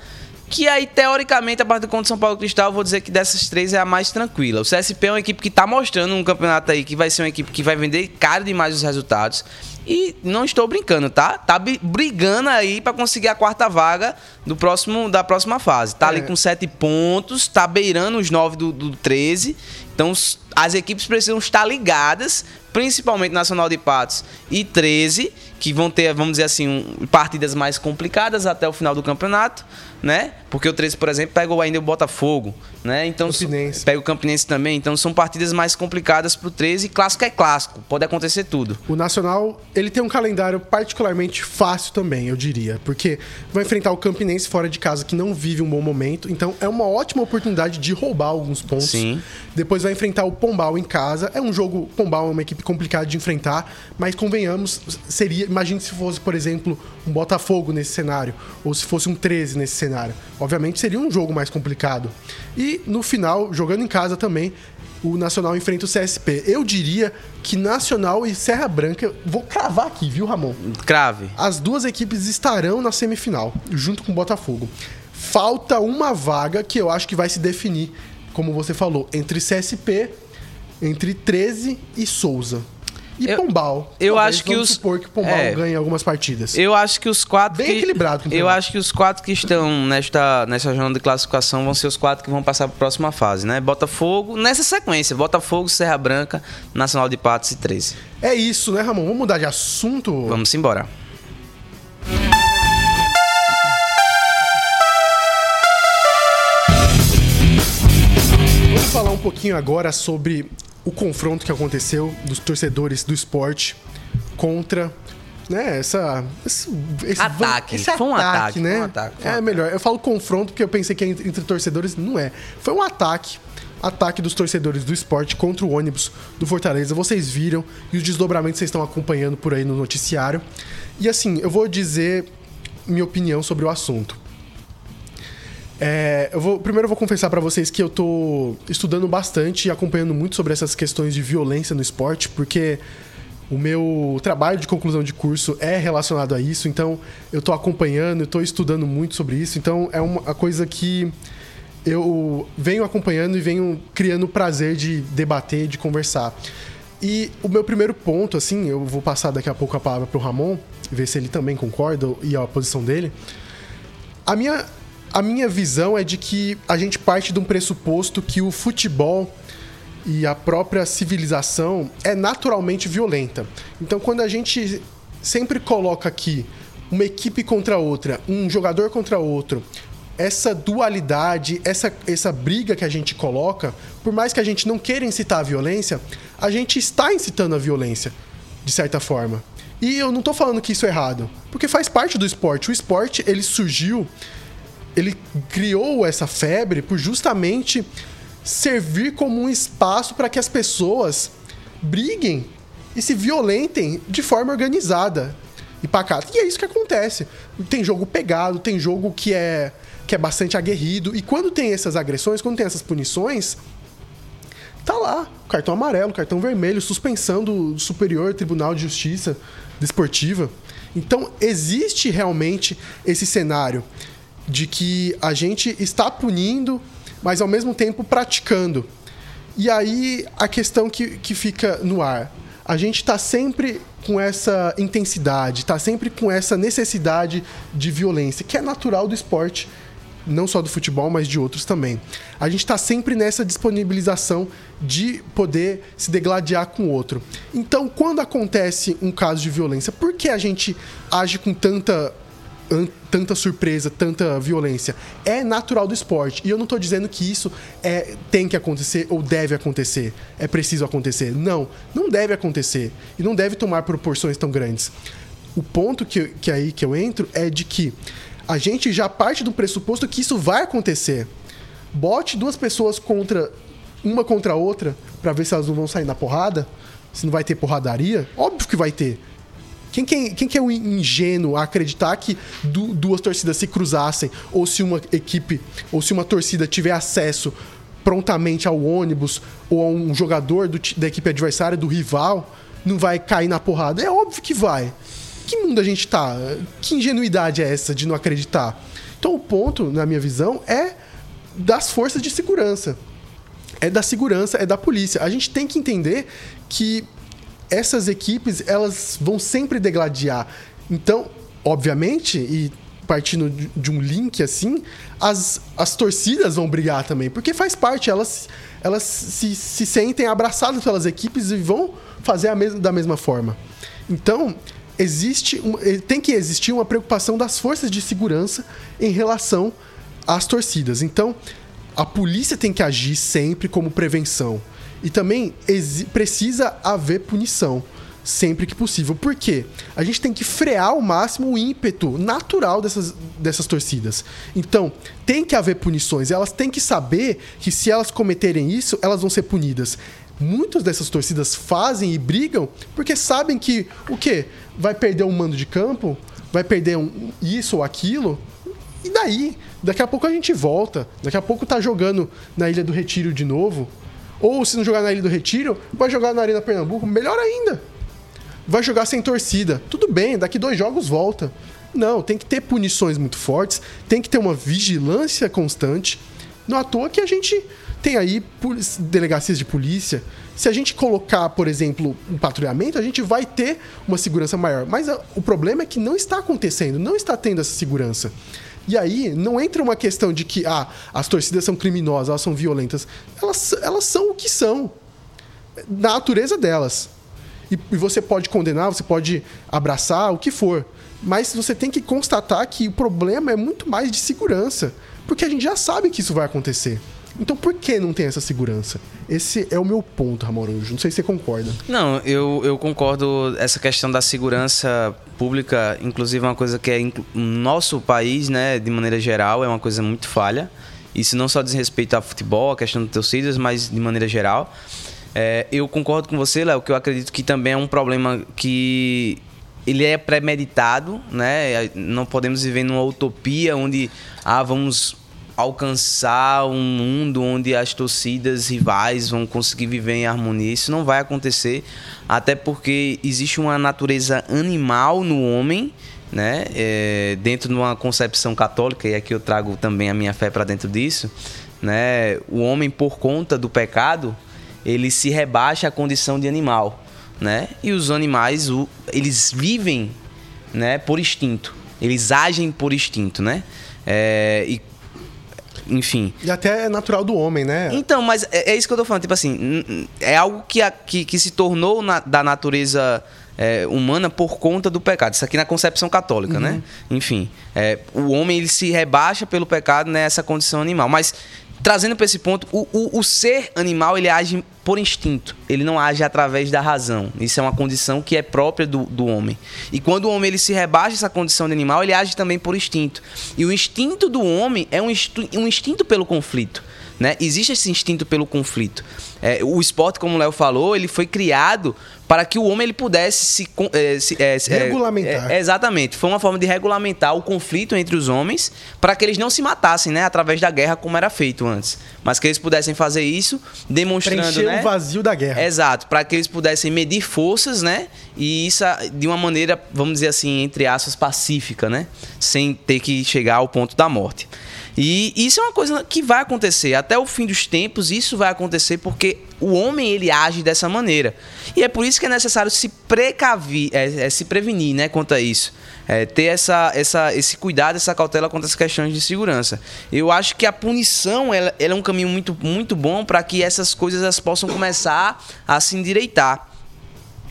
Que aí, teoricamente, a partir contra o São Paulo Cristal, eu vou dizer que dessas três é a mais tranquila. O CSP é uma equipe que está mostrando um campeonato aí que vai ser uma equipe que vai vender caro demais os resultados. E não estou brincando, tá? Tá brigando aí para conseguir a quarta vaga do próximo, da próxima fase. Tá é. ali com sete pontos, tá beirando os nove do, do 13. Então as equipes precisam estar ligadas, principalmente Nacional de Patos e 13, que vão ter, vamos dizer assim, um, partidas mais complicadas até o final do campeonato, né? Porque o 13, por exemplo, pega ainda o Botafogo, né? Então Campinense. pega o Campinense também, então são partidas mais complicadas pro 13 e clássico é clássico, pode acontecer tudo. O Nacional, ele tem um calendário particularmente fácil também, eu diria, porque vai enfrentar o Campinense fora de casa que não vive um bom momento, então é uma ótima oportunidade de roubar alguns pontos. Sim. Depois vai enfrentar o Pombal em casa. É um jogo, Pombal é uma equipe complicada de enfrentar, mas convenhamos, seria, imagine se fosse, por exemplo, um Botafogo nesse cenário, ou se fosse um 13 nesse cenário. Obviamente seria um jogo mais complicado. E no final, jogando em casa também, o Nacional enfrenta o CSP. Eu diria que Nacional e Serra Branca, vou cravar aqui, viu, Ramon? Crave. As duas equipes estarão na semifinal, junto com o Botafogo. Falta uma vaga que eu acho que vai se definir, como você falou, entre CSP entre 13 e Souza. E eu, Pombal. Eu Talvez acho que os supor que Pombal é, ganhe algumas partidas. Eu acho que os quatro bem que, equilibrado. Eu acho que os quatro que estão nesta nessa jornada de classificação vão ser os quatro que vão passar para a próxima fase, né? Botafogo nessa sequência, Botafogo, Serra Branca, Nacional de Patos e 13. É isso, né, Ramon? Vamos mudar de assunto. Vamos embora. Vamos falar um pouquinho agora sobre o confronto que aconteceu dos torcedores do esporte contra né, essa, esse, esse ataque. Esse foi um ataque, né? Foi um ataque, um é ataque. melhor. Eu falo confronto porque eu pensei que entre, entre torcedores não é. Foi um ataque. Ataque dos torcedores do esporte contra o ônibus do Fortaleza. Vocês viram e os desdobramentos vocês estão acompanhando por aí no noticiário. E assim, eu vou dizer minha opinião sobre o assunto. É, eu vou, primeiro eu vou confessar pra vocês que eu tô estudando bastante e acompanhando muito sobre essas questões de violência no esporte, porque o meu trabalho de conclusão de curso é relacionado a isso, então eu tô acompanhando, eu tô estudando muito sobre isso, então é uma coisa que eu venho acompanhando e venho criando o prazer de debater, de conversar. E o meu primeiro ponto, assim, eu vou passar daqui a pouco a palavra pro Ramon, ver se ele também concorda e a posição dele. A minha, a minha visão é de que a gente parte de um pressuposto que o futebol e a própria civilização é naturalmente violenta. Então, quando a gente sempre coloca aqui uma equipe contra outra, um jogador contra outro, essa dualidade, essa, essa briga que a gente coloca, por mais que a gente não queira incitar a violência, a gente está incitando a violência, de certa forma. E eu não tô falando que isso é errado, porque faz parte do esporte. O esporte, ele surgiu, ele criou essa febre por justamente servir como um espaço para que as pessoas briguem e se violentem de forma organizada e pacata. E é isso que acontece. Tem jogo pegado, tem jogo que é que é bastante aguerrido. E quando tem essas agressões, quando tem essas punições, tá lá, cartão amarelo, cartão vermelho, suspensão do Superior Tribunal de Justiça Desportiva. Então, existe realmente esse cenário de que a gente está punindo, mas ao mesmo tempo praticando. E aí a questão que, que fica no ar. A gente está sempre com essa intensidade, está sempre com essa necessidade de violência, que é natural do esporte não só do futebol, mas de outros também. A gente está sempre nessa disponibilização de poder se degladiar com o outro. Então, quando acontece um caso de violência, por que a gente age com tanta tanta surpresa, tanta violência. É natural do esporte. E eu não estou dizendo que isso é, tem que acontecer ou deve acontecer. É preciso acontecer. Não, não deve acontecer. E não deve tomar proporções tão grandes. O ponto que, que aí que eu entro é de que a gente já parte do pressuposto que isso vai acontecer. Bote duas pessoas contra uma contra a outra para ver se elas não vão sair na porrada, se não vai ter porradaria. Óbvio que vai ter. Quem que, é, quem que é o ingênuo a acreditar que du, duas torcidas se cruzassem ou se uma equipe ou se uma torcida tiver acesso prontamente ao ônibus ou a um jogador do, da equipe adversária, do rival, não vai cair na porrada? É óbvio que vai que mundo a gente tá? Que ingenuidade é essa de não acreditar? Então o ponto, na minha visão, é das forças de segurança. É da segurança, é da polícia. A gente tem que entender que essas equipes, elas vão sempre degladiar. Então, obviamente, e partindo de um link assim, as, as torcidas vão brigar também, porque faz parte, elas, elas se, se sentem abraçadas pelas equipes e vão fazer a mes da mesma forma. Então, existe um, tem que existir uma preocupação das forças de segurança em relação às torcidas. Então, a polícia tem que agir sempre como prevenção. E também precisa haver punição sempre que possível. Por quê? A gente tem que frear ao máximo o ímpeto natural dessas, dessas torcidas. Então, tem que haver punições. Elas têm que saber que se elas cometerem isso, elas vão ser punidas muitas dessas torcidas fazem e brigam porque sabem que o quê? Vai perder um mando de campo, vai perder um, isso ou aquilo. E daí? Daqui a pouco a gente volta. Daqui a pouco tá jogando na Ilha do Retiro de novo. Ou se não jogar na Ilha do Retiro, vai jogar na Arena Pernambuco. Melhor ainda. Vai jogar sem torcida. Tudo bem, daqui dois jogos volta. Não, tem que ter punições muito fortes, tem que ter uma vigilância constante. Não à toa que a gente tem aí delegacias de polícia. Se a gente colocar, por exemplo, um patrulhamento, a gente vai ter uma segurança maior. Mas o problema é que não está acontecendo, não está tendo essa segurança. E aí não entra uma questão de que ah, as torcidas são criminosas, elas são violentas. Elas, elas são o que são. Na natureza delas. E, e você pode condenar, você pode abraçar, o que for. Mas você tem que constatar que o problema é muito mais de segurança. Porque a gente já sabe que isso vai acontecer. Então por que não tem essa segurança? Esse é o meu ponto, Ramorujo. Não sei se você concorda. Não, eu, eu concordo. Essa questão da segurança pública, inclusive, é uma coisa que é no nosso país, né, de maneira geral, é uma coisa muito falha. Isso não só diz respeito ao futebol, a questão de torcidas, mas de maneira geral. É, eu concordo com você, Léo, que eu acredito que também é um problema que ele é premeditado, né? Não podemos viver numa utopia onde ah, vamos alcançar um mundo onde as torcidas rivais vão conseguir viver em harmonia. Isso não vai acontecer, até porque existe uma natureza animal no homem, né? É, dentro de uma concepção católica, e aqui eu trago também a minha fé para dentro disso, né? O homem, por conta do pecado, ele se rebaixa à condição de animal, né? E os animais, eles vivem, né? Por instinto. Eles agem por instinto, né? É, e enfim. E até é natural do homem, né? Então, mas é, é isso que eu tô falando. Tipo assim, é algo que, que, que se tornou na, da natureza é, humana por conta do pecado. Isso aqui na concepção católica, né? uhum. né? Enfim, é, o homem ele se rebaixa pelo pecado nessa condição animal. Mas trazendo para esse ponto, o, o, o, ser animal ele age por instinto, ele não age através da razão. Isso é uma condição que é própria do, do homem. E quando o homem ele se rebaixa essa condição de animal, ele age também por instinto. E o instinto do homem é um, um instinto pelo conflito. Né? Existe esse instinto pelo conflito. É, o esporte, como o Léo falou, ele foi criado para que o homem ele pudesse se, é, se é, é regulamentar. É, exatamente. Foi uma forma de regulamentar o conflito entre os homens para que eles não se matassem, né, através da guerra como era feito antes, mas que eles pudessem fazer isso demonstrando, Preencher né, o vazio da guerra. Exato, para que eles pudessem medir forças, né, e isso de uma maneira, vamos dizer assim, entre aspas, pacífica, né, sem ter que chegar ao ponto da morte. E isso é uma coisa que vai acontecer. Até o fim dos tempos, isso vai acontecer porque o homem ele age dessa maneira. E é por isso que é necessário se precaver, é, é, se prevenir né, quanto a isso. É, ter essa, essa, esse cuidado, essa cautela contra as questões de segurança. Eu acho que a punição ela, ela é um caminho muito, muito bom para que essas coisas elas possam começar a se endireitar.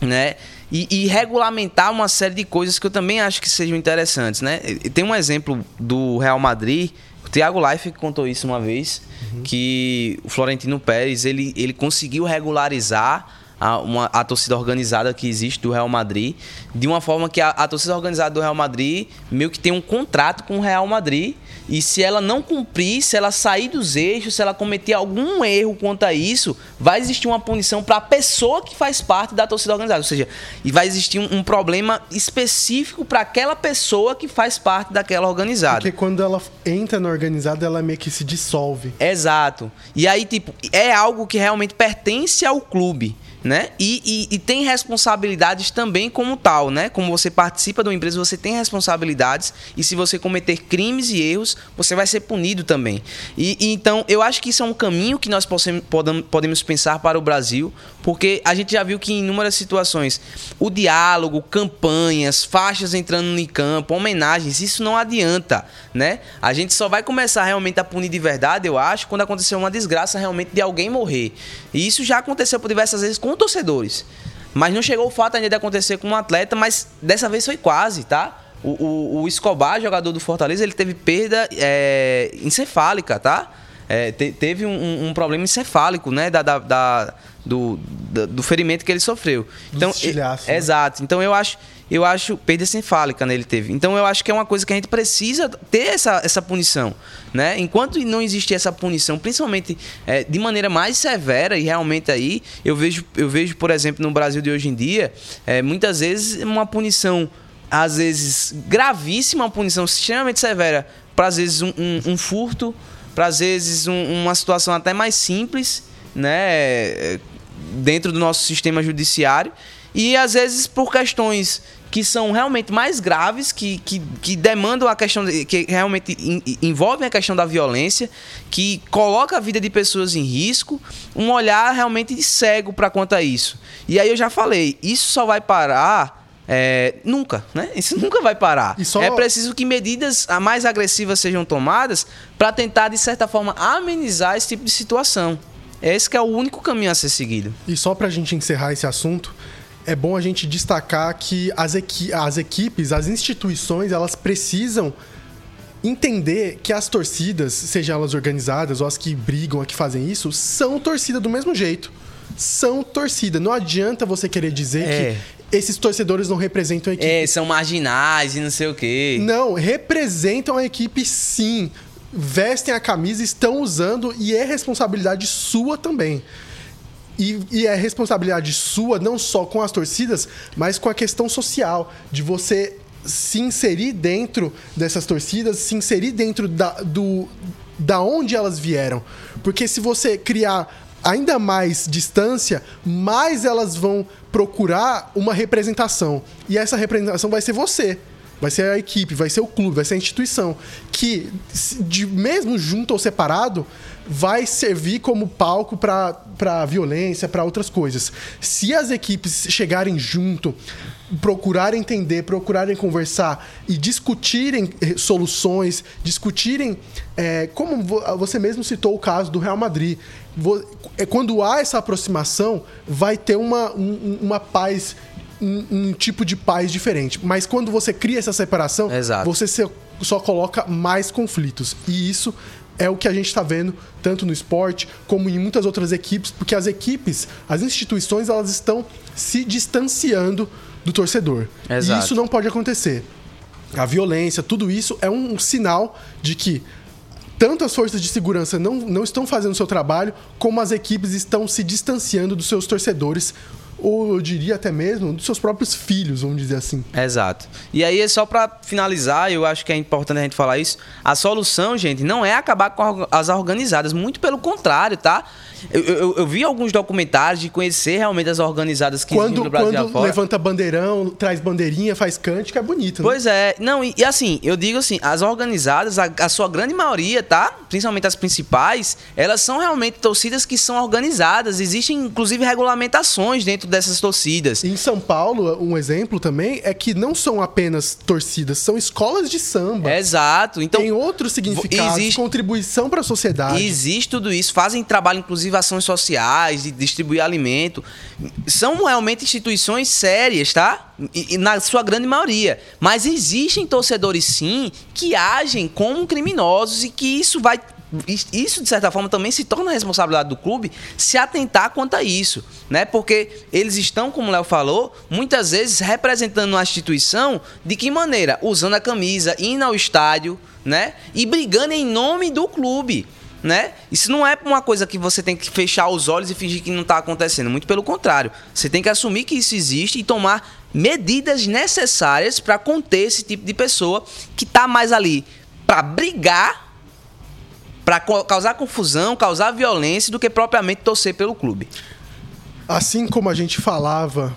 Né? E, e, regulamentar uma série de coisas que eu também acho que sejam interessantes. Né? Tem um exemplo do Real Madrid Tiago Life contou isso uma vez, uhum. que o Florentino Pérez ele, ele conseguiu regularizar a, uma, a torcida organizada que existe do Real Madrid, de uma forma que a, a torcida organizada do Real Madrid meio que tem um contrato com o Real Madrid e se ela não cumprir, se ela sair dos eixos, se ela cometer algum erro quanto a isso, vai existir uma punição para a pessoa que faz parte da torcida organizada. Ou seja, e vai existir um, um problema específico para aquela pessoa que faz parte daquela organizada. Porque quando ela entra na organizada, ela meio que se dissolve. Exato. E aí, tipo, é algo que realmente pertence ao clube né? E, e, e, tem responsabilidades também como tal, né? Como você participa de uma empresa, você tem responsabilidades e se você cometer crimes e erros, você vai ser punido também. E, e então, eu acho que isso é um caminho que nós possamos, podemos pensar para o Brasil, porque a gente já viu que em inúmeras situações o diálogo, campanhas, faixas entrando em campo, homenagens, isso não adianta, né? A gente só vai começar realmente a punir de verdade, eu acho, quando acontecer uma desgraça realmente de alguém morrer. E isso já aconteceu por diversas vezes com torcedores. Mas não chegou o fato ainda de acontecer com um atleta, mas dessa vez foi quase, tá? O, o, o Escobar, jogador do Fortaleza, ele teve perda é, encefálica, tá? É, te, teve um, um, problema encefálico, né? Da, da, da do, da, do ferimento que ele sofreu. Então, estilhaço, né? Exato. Então eu acho eu acho perda encefálica né, ele teve. Então eu acho que é uma coisa que a gente precisa ter essa, essa punição, né? Enquanto não existir essa punição, principalmente é, de maneira mais severa e realmente aí eu vejo eu vejo por exemplo no Brasil de hoje em dia é, muitas vezes uma punição às vezes gravíssima, uma punição extremamente severa para às vezes um, um, um furto, para às vezes um, uma situação até mais simples, né? Dentro do nosso sistema judiciário e às vezes por questões que são realmente mais graves, que, que, que demandam a questão, de, que realmente in, envolvem a questão da violência, que coloca a vida de pessoas em risco, um olhar realmente cego para quanto a isso. E aí eu já falei, isso só vai parar é, nunca, né? <laughs> Isso nunca vai parar. Só... É preciso que medidas mais agressivas sejam tomadas para tentar, de certa forma, amenizar esse tipo de situação. Esse que é o único caminho a ser seguido. E só para a gente encerrar esse assunto, é bom a gente destacar que as, equi as equipes, as instituições, elas precisam entender que as torcidas, sejam elas organizadas ou as que brigam, as que fazem isso, são torcida do mesmo jeito. São torcida. Não adianta você querer dizer É. que esses torcedores não representam a equipe. É, são marginais e não sei o quê. Não, representam a equipe sim. Vestem a camisa, estão usando e é responsabilidade sua também. E, e é responsabilidade sua não só com as torcidas, mas com a questão social, de você se inserir dentro dessas torcidas, se inserir dentro da, do, da onde elas vieram. Porque se você criar ainda mais distância, mais elas vão procurar uma representação. E essa representação vai ser você. Vai ser a equipe, vai ser o clube, vai ser a instituição. Que, de, mesmo junto ou separado, vai servir como palco para violência, para outras coisas. Se as equipes chegarem junto, procurarem entender, procurarem conversar e discutirem eh, soluções, discutirem. eh, como vo- você mesmo citou o caso do Real Madrid. É, Quando há essa aproximação, vai ter uma, um- uma paz, um, um tipo de paz diferente. Mas quando você cria essa separação, Exato. você só coloca mais conflitos. E isso é o que a gente está vendo tanto no esporte como em muitas outras equipes, porque as equipes, as instituições, elas estão se distanciando do torcedor. Exato. E isso não pode acontecer. A violência, tudo isso é um sinal de que tanto as forças de segurança não, não estão fazendo o seu trabalho, como as equipes estão se distanciando dos seus torcedores, ou eu diria até mesmo dos seus próprios filhos, vamos dizer assim. Exato. E aí, só pra finalizar, eu acho que é importante a gente falar isso. A solução, gente, não é acabar com as organizadas, muito pelo contrário, tá? Eu, eu- eu vi alguns documentários de conhecer realmente as organizadas que existem Quando, no Brasil quando afora. levanta bandeirão, traz bandeirinha, faz cântico, é bonito, né? Pois é, não, e, e assim, eu digo assim, as organizadas, a, a sua grande maioria, tá? Principalmente as principais, elas são realmente torcidas que são organizadas. Existem, inclusive, regulamentações dentro dessas torcidas. Em São Paulo, um exemplo também é que não são apenas torcidas, são escolas de samba. Exato. Então, Tem outros significados, existe- contribuição para a sociedade. Existe tudo isso, fazem trabalho, inclusive ações sociais, de distribuir alimento. São realmente instituições sérias, tá? E, e na sua grande maioria. Mas existem torcedores, sim, que agem como criminosos e que isso vai. Isso, de certa forma, também se torna responsabilidade do clube se atentar quanto a isso, né? Porque eles estão, como o Léo falou, muitas vezes representando uma instituição de que maneira? Usando a camisa, indo ao estádio, né? E brigando em nome do clube né? Isso não é uma coisa que você tem que fechar os olhos e fingir que não está acontecendo. Muito pelo contrário. Você tem que assumir que isso existe e tomar medidas necessárias para conter esse tipo de pessoa que está mais ali para brigar, para causar confusão, causar violência, do que propriamente torcer pelo clube. Assim como a gente falava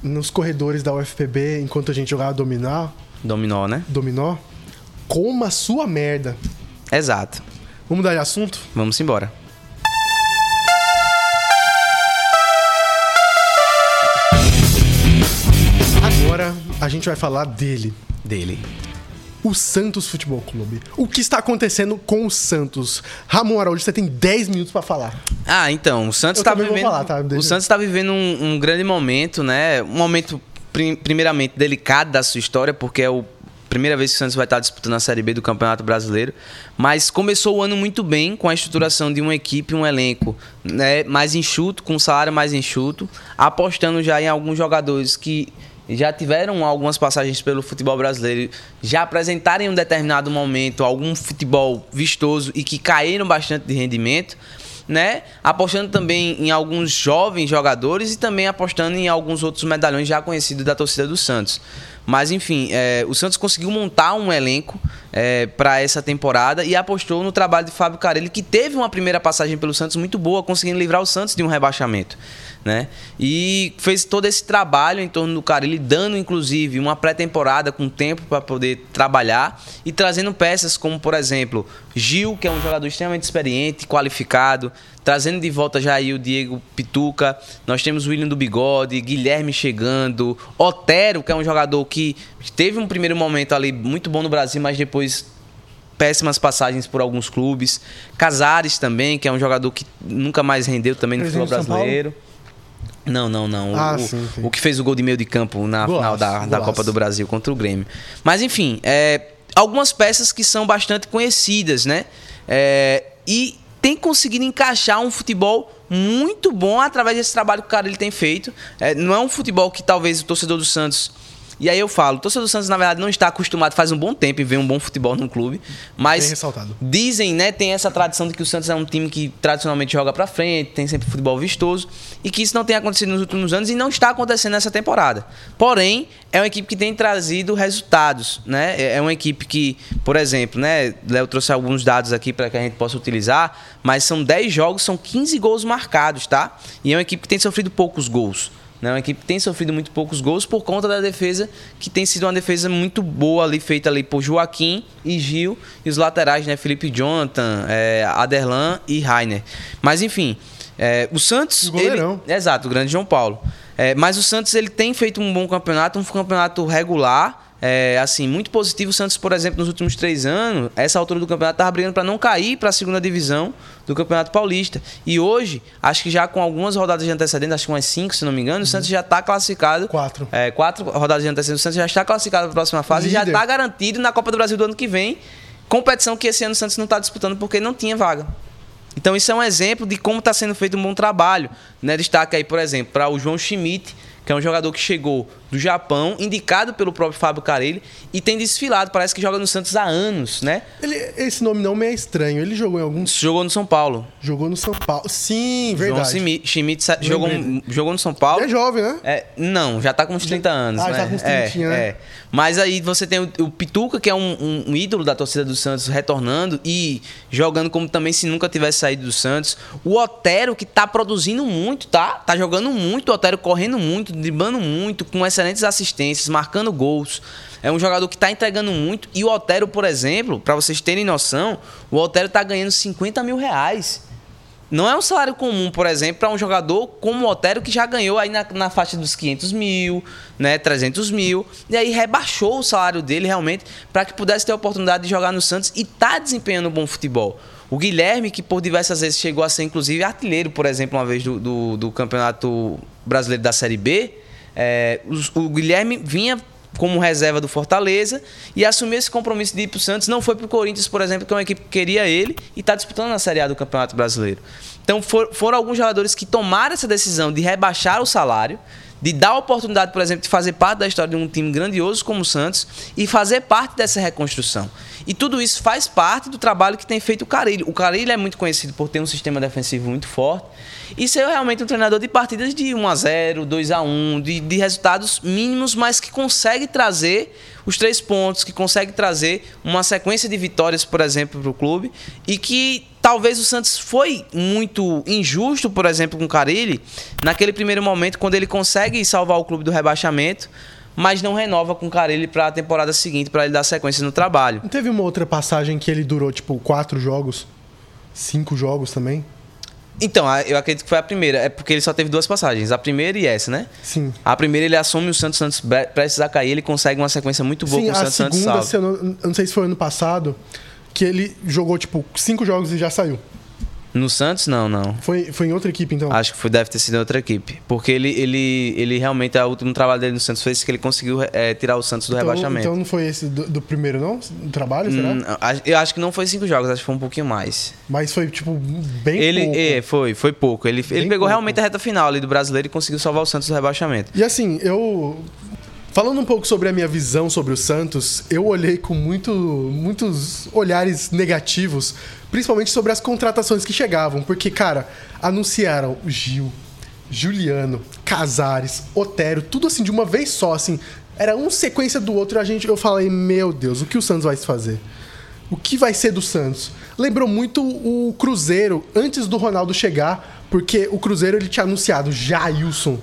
nos corredores da UFPB enquanto a gente jogava dominó, Dominó, né? dominó, coma a sua merda. Exato. Vamos mudar de assunto? Vamos embora. Agora a gente vai falar dele. Dele. O Santos Futebol Clube. O que está acontecendo com o Santos? Ramon Araújo, você tem 10 minutos para falar. Ah, então, o Santos está vivendo. falar, tá? O Santos está vivendo um, um grande momento, né? Um momento, prim- primeiramente, delicado da sua história, porque é o primeira vez que o Santos vai estar disputando a Série B do Campeonato Brasileiro. Mas começou o ano muito bem com a estruturação de uma equipe, um elenco né, mais enxuto, com um salário mais enxuto, apostando já em alguns jogadores que já tiveram algumas passagens pelo futebol brasileiro, já apresentarem em um determinado momento algum futebol vistoso e que caíram bastante de rendimento, né? Apostando também em alguns jovens jogadores e também apostando em alguns outros medalhões já conhecidos da torcida do Santos. Mas enfim, é, o Santos conseguiu montar um elenco para essa temporada e apostou no trabalho de Fábio Carelli, que teve uma primeira passagem pelo Santos muito boa, conseguindo livrar o Santos de um rebaixamento. Né? E fez todo esse trabalho em torno do Carelli, dando inclusive uma pré-temporada com tempo para poder trabalhar e trazendo peças como, por exemplo, Gil, que é um jogador extremamente experiente, qualificado, trazendo de volta já aí o Diego Pituca, nós temos o William do Bigode, Guilherme chegando, Otero, que é um jogador que teve um primeiro momento ali muito bom no Brasil, mas depois péssimas passagens por alguns clubes. Casares também, que é um jogador que nunca mais rendeu também no futebol brasileiro. Não, não, não. Ah, o, sim, sim. o que fez o gol de meio de campo na Golaço, final da, da. Copa do Brasil contra o Grêmio. Mas enfim, é, algumas peças que são bastante conhecidas, né? É, e tem conseguido encaixar um futebol muito bom através desse trabalho que o cara ele tem feito. É, não é um futebol que talvez o torcedor do Santos e aí eu falo, o torcedor do Santos, na verdade, não está acostumado faz um bom tempo em ver um bom futebol no clube. Mas dizem, né, tem essa tradição de que o Santos é um time que tradicionalmente joga para frente, tem sempre futebol vistoso, e que isso não tem acontecido nos últimos anos e não está acontecendo nessa temporada. Porém, é uma equipe que tem trazido resultados, né? É, é uma equipe que, por exemplo, né, Léo trouxe alguns dados aqui para que a gente possa utilizar, mas são 10 jogos, são 15 gols marcados, tá? E é uma equipe que tem sofrido poucos gols. Né? Uma equipe que tem sofrido muito poucos gols por conta da defesa, que tem sido uma defesa muito boa ali, feita ali por Joaquim e Gil, e os laterais, né? Felipe Jonathan, é, Aderlan e Rainer. Mas enfim, é, o Santos. O ele, exato, o grande João Paulo. É, mas o Santos ele tem feito um bom campeonato, um campeonato regular é, assim, muito positivo. O Santos, por exemplo, nos últimos três anos, essa altura do campeonato, estava brigando para não cair para a segunda divisão do Campeonato Paulista. E hoje, acho que já com algumas rodadas de antecedentes, acho que umas cinco, se não me engano, uhum. o Santos já está classificado. Quatro. É, quatro rodadas de antecedentes, o Santos já está classificado para a próxima fase e já está garantido na Copa do Brasil do ano que vem. Competição que esse ano o Santos não está disputando porque não tinha vaga. Então, isso é um exemplo de como está sendo feito um bom trabalho. Né? Destaque aí, por exemplo, para o João Schmidt, que é um jogador que chegou do Japão, indicado pelo próprio Fábio Carelli, e tem desfilado, parece que joga no Santos há anos, né? Ele, esse nome não me é estranho. Ele jogou em alguns. Jogou no São Paulo. Jogou no São Paulo. Sim, verdade. João Schmidt jogou, jogou no São Paulo. Ele é jovem, né? É, não, já tá com uns 30 anos. Ah, né? já tá com uns 30, é, né? É. Mas aí você tem o, o Pituca, que é um, um, um, ídolo da torcida do Santos, retornando e jogando como também se nunca tivesse saído do Santos. O Otero, que tá produzindo muito, tá? Tá jogando muito, o Otero correndo muito, driblando muito, com excelentes assistências, marcando gols. É um jogador que está entregando muito. E o Otero, por exemplo, para vocês terem noção, o Otero está ganhando 50 mil reais. Não é um salário comum, por exemplo, para um jogador como o Otero, que já ganhou aí na, na, faixa dos 500 mil, né, 300 mil, e aí rebaixou o salário dele realmente para que pudesse ter a oportunidade de jogar no Santos e tá desempenhando um bom futebol. O Guilherme, que por diversas vezes chegou a ser inclusive artilheiro, por exemplo, uma vez do, do, do Campeonato Brasileiro da Série B, é, o, Guilherme vinha como reserva do Fortaleza e assumiu esse compromisso de ir para o Santos. Não foi para o Corinthians, por exemplo, que é uma equipe que queria ele e está disputando na Série A do Campeonato Brasileiro. Então for, foram alguns jogadores que tomaram essa decisão de rebaixar o salário, de dar a oportunidade, por exemplo, de fazer parte da história de um time grandioso como o Santos e fazer parte dessa reconstrução. E tudo isso faz parte do trabalho que tem feito o Carilho. O Carilho é muito conhecido por ter um sistema defensivo muito forte e ser realmente um treinador de partidas de 1 a 0 2 a 1 de, de resultados mínimos, mas que consegue trazer os três pontos, que consegue trazer uma sequência de vitórias, por exemplo, para o clube, e que talvez o Santos foi muito injusto, por exemplo, com o Carilli, naquele primeiro momento, quando ele consegue salvar o clube do rebaixamento, mas não renova com o Carilli para a temporada seguinte, para ele dar sequência no trabalho. Não teve uma outra passagem que ele durou, tipo, quatro jogos? Cinco jogos também? Então, eu acredito que foi a primeira. É porque ele só teve duas passagens. A primeira e essa, né? Sim. A primeira ele assume o Santos Santos prestes a cair, ele consegue uma sequência muito boa Sim, com o Santos Santos Santos salve. Eu não, eu não sei se foi ano passado, que ele jogou, tipo, cinco jogos e já saiu. No Santos, não, não. Foi, foi em outra equipe, então? Acho que foi, deve ter sido em outra equipe. Porque ele, ele, ele realmente, o último trabalho dele no Santos foi esse que ele conseguiu é, tirar o Santos do então, rebaixamento. Então não foi esse do, do primeiro, não? Do trabalho, será? Hum, eu acho que não foi cinco jogos, acho que foi um pouquinho mais. Mas foi, tipo, bem ele, pouco. É, foi, foi pouco. Ele, ele pegou pouco. realmente a reta final ali do brasileiro e conseguiu salvar o Santos do rebaixamento. E assim, eu Falando um pouco sobre a minha visão sobre o Santos, eu olhei com muito, muitos olhares negativos, principalmente sobre as contratações que chegavam, porque, cara, anunciaram Gil, Juliano, Casares, Otero, tudo assim de uma vez só, assim, era um sequência do outro, e a gente eu falei, meu Deus, o que o Santos vai fazer? O que vai ser do Santos? Lembrou muito o Cruzeiro antes do Ronaldo chegar, porque o Cruzeiro ele tinha anunciado Jailson,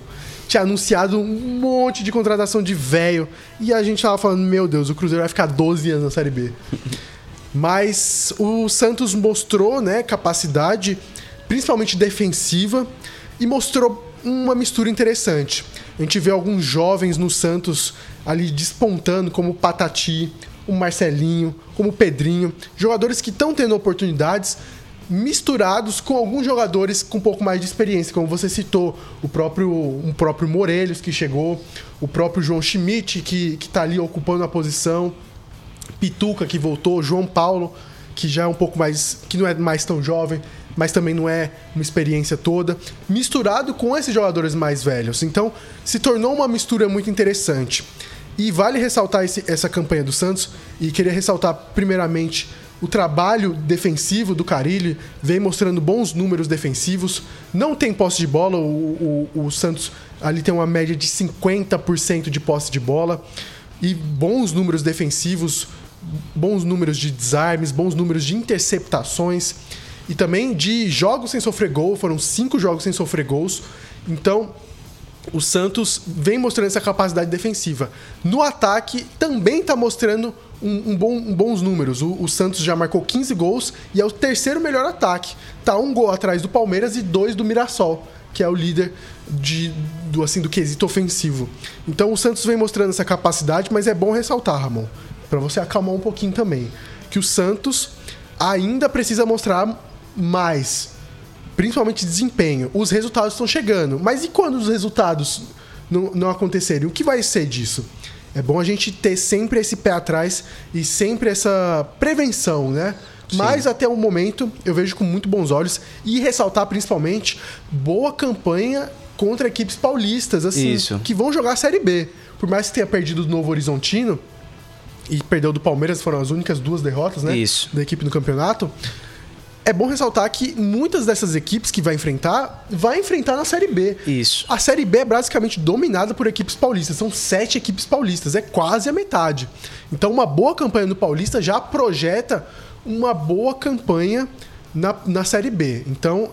tinha anunciado um monte de contratação de velho. E a gente tava falando, meu Deus, o Cruzeiro vai ficar 12 anos na Série B. Mas o Santos mostrou né, capacidade, principalmente defensiva, e mostrou uma mistura interessante. A gente vê alguns jovens no Santos ali despontando, como o Patati, o Marcelinho, como o Pedrinho, jogadores que estão tendo oportunidades, misturados com alguns jogadores com um pouco mais de experiência, como você citou, o próprio, um próprio Morelhos que chegou, o próprio João Schmidt que está ali ocupando a posição. Pituca que voltou, João Paulo que já é um pouco mais. que não é mais tão jovem, mas também não é uma experiência toda, misturado com esses jogadores mais velhos. Então, se tornou uma mistura muito interessante. E vale ressaltar esse, essa campanha do Santos e queria ressaltar primeiramente o trabalho defensivo do Carilli, vem mostrando bons números defensivos. Não tem posse de bola, o, o, o Santos ali tem uma média de 50% de posse de bola e bons números defensivos, bons números de desarmes, bons números de interceptações e também de jogos sem sofrer gol. Foram cinco jogos sem sofrer gols. Então, o Santos vem mostrando essa capacidade defensiva. No ataque, também está mostrando um, um, bom, um bons números. O, o, Santos já marcou 15 gols e é o terceiro melhor ataque. Tá um gol atrás do Palmeiras e dois do Mirassol, que é o líder de, do, assim, do quesito ofensivo. Então o Santos vem mostrando essa capacidade, mas é bom ressaltar, Ramon, para você acalmar um pouquinho também, que o Santos ainda precisa mostrar mais, principalmente desempenho. Os resultados estão chegando, mas e quando os resultados não, não acontecerem? O que vai ser disso? É bom a gente ter sempre esse pé atrás e sempre essa prevenção, né? Sim. Mas até o momento eu vejo com muito bons olhos e ressaltar principalmente boa campanha contra equipes paulistas, assim, Isso. que vão jogar a Série B. Por mais que tenha perdido do Novo Horizontino e perdeu do Palmeiras, foram as únicas duas derrotas, né? Isso. Da equipe no campeonato. É bom ressaltar que muitas dessas equipes que vai enfrentar, vai enfrentar na Série B. Isso. A Série B é basicamente dominada por equipes paulistas. São sete equipes paulistas, é quase a metade. Então, uma boa campanha no Paulista já projeta uma boa campanha na, na Série B. Então,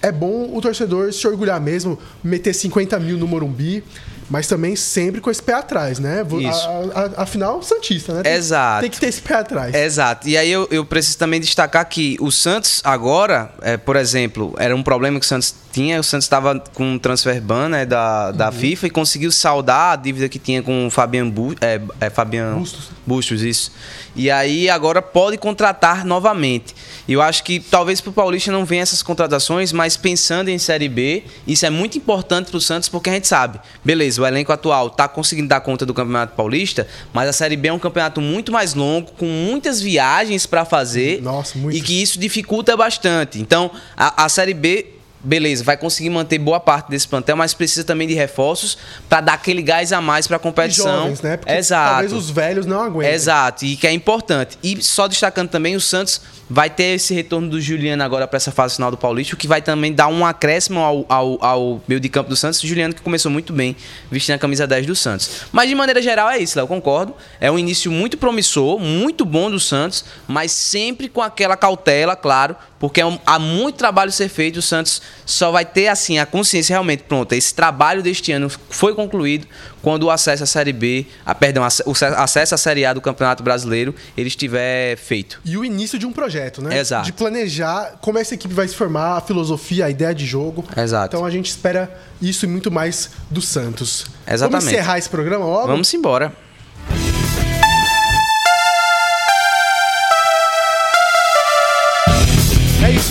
é bom o torcedor se orgulhar mesmo, meter 50 mil no Morumbi mas também sempre com esse pé atrás, né? Isso. A, a, afinal, Santista, né? Tem, Exato. Tem que ter esse pé atrás. Exato. E aí eu, eu preciso também destacar que o Santos agora, é, por exemplo, era um problema que o Santos tinha. O Santos estava com um transfer ban né, da, da uhum. FIFA e conseguiu saldar a dívida que tinha com o Fabian, Bu, é, é, Fabian Bustos. Bustos, isso. E aí agora pode contratar novamente. E eu acho que talvez para o Paulista não venha essas contratações, mas pensando em Série B, isso é muito importante para o Santos porque a gente sabe, beleza, o elenco atual está conseguindo dar conta do Campeonato Paulista, mas a Série B é um campeonato muito mais longo, com muitas viagens para fazer. Nossa, E que isso dificulta bastante. Então, a, a Série B beleza, vai conseguir manter boa parte desse plantel, mas precisa também de reforços para dar aquele gás a mais para a competição. E jovens, né? Porque Exato. talvez os velhos não aguentem. Exato, e que é importante. E só destacando também, o Santos vai ter esse retorno do Juliano agora para essa fase final do Paulista, o que vai também dar um acréscimo ao, ao, ao, meio de campo do Santos. O Juliano que começou muito bem vestindo a camisa 10 do Santos. Mas de maneira geral é isso, eu concordo. É um início muito promissor, muito bom do Santos, mas sempre com aquela cautela, claro, porque é há muito trabalho a ser feito. O Santos só vai ter assim a consciência realmente pronta. Esse trabalho deste ano foi concluído quando o acesso à Série B, a, perdão, o acesso à Série A do Campeonato Brasileiro, ele estiver feito. E o início de um projeto, né? Exato. De planejar como essa equipe vai se formar, a filosofia, a ideia de jogo. Exato. Então a gente espera isso e muito mais do Santos. Exatamente. Vamos encerrar esse programa logo? Vamos embora.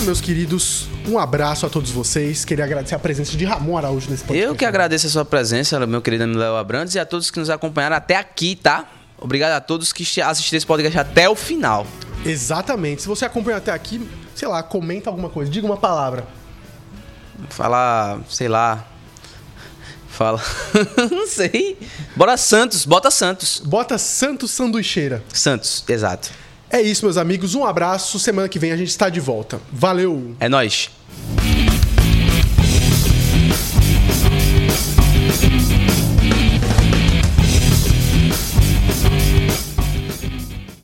Meus queridos. Um abraço a todos vocês. Queria agradecer a presença de Ramon Araújo nesse podcast. Eu que agradeço a sua presença, meu querido Léo Abrantes, e a todos que nos acompanharam até aqui, tá? Obrigado a todos que assistiram esse podcast até o final. Exatamente. Se você acompanha até aqui, sei lá, comenta alguma coisa, diga uma palavra. Fala, sei lá. Fala. <laughs> Não sei. Bora Santos, bota Santos. Bota Santos Sanduicheira. Santos, exato. É isso, meus amigos. Um abraço. Semana que vem a gente está de volta. Valeu! É nós.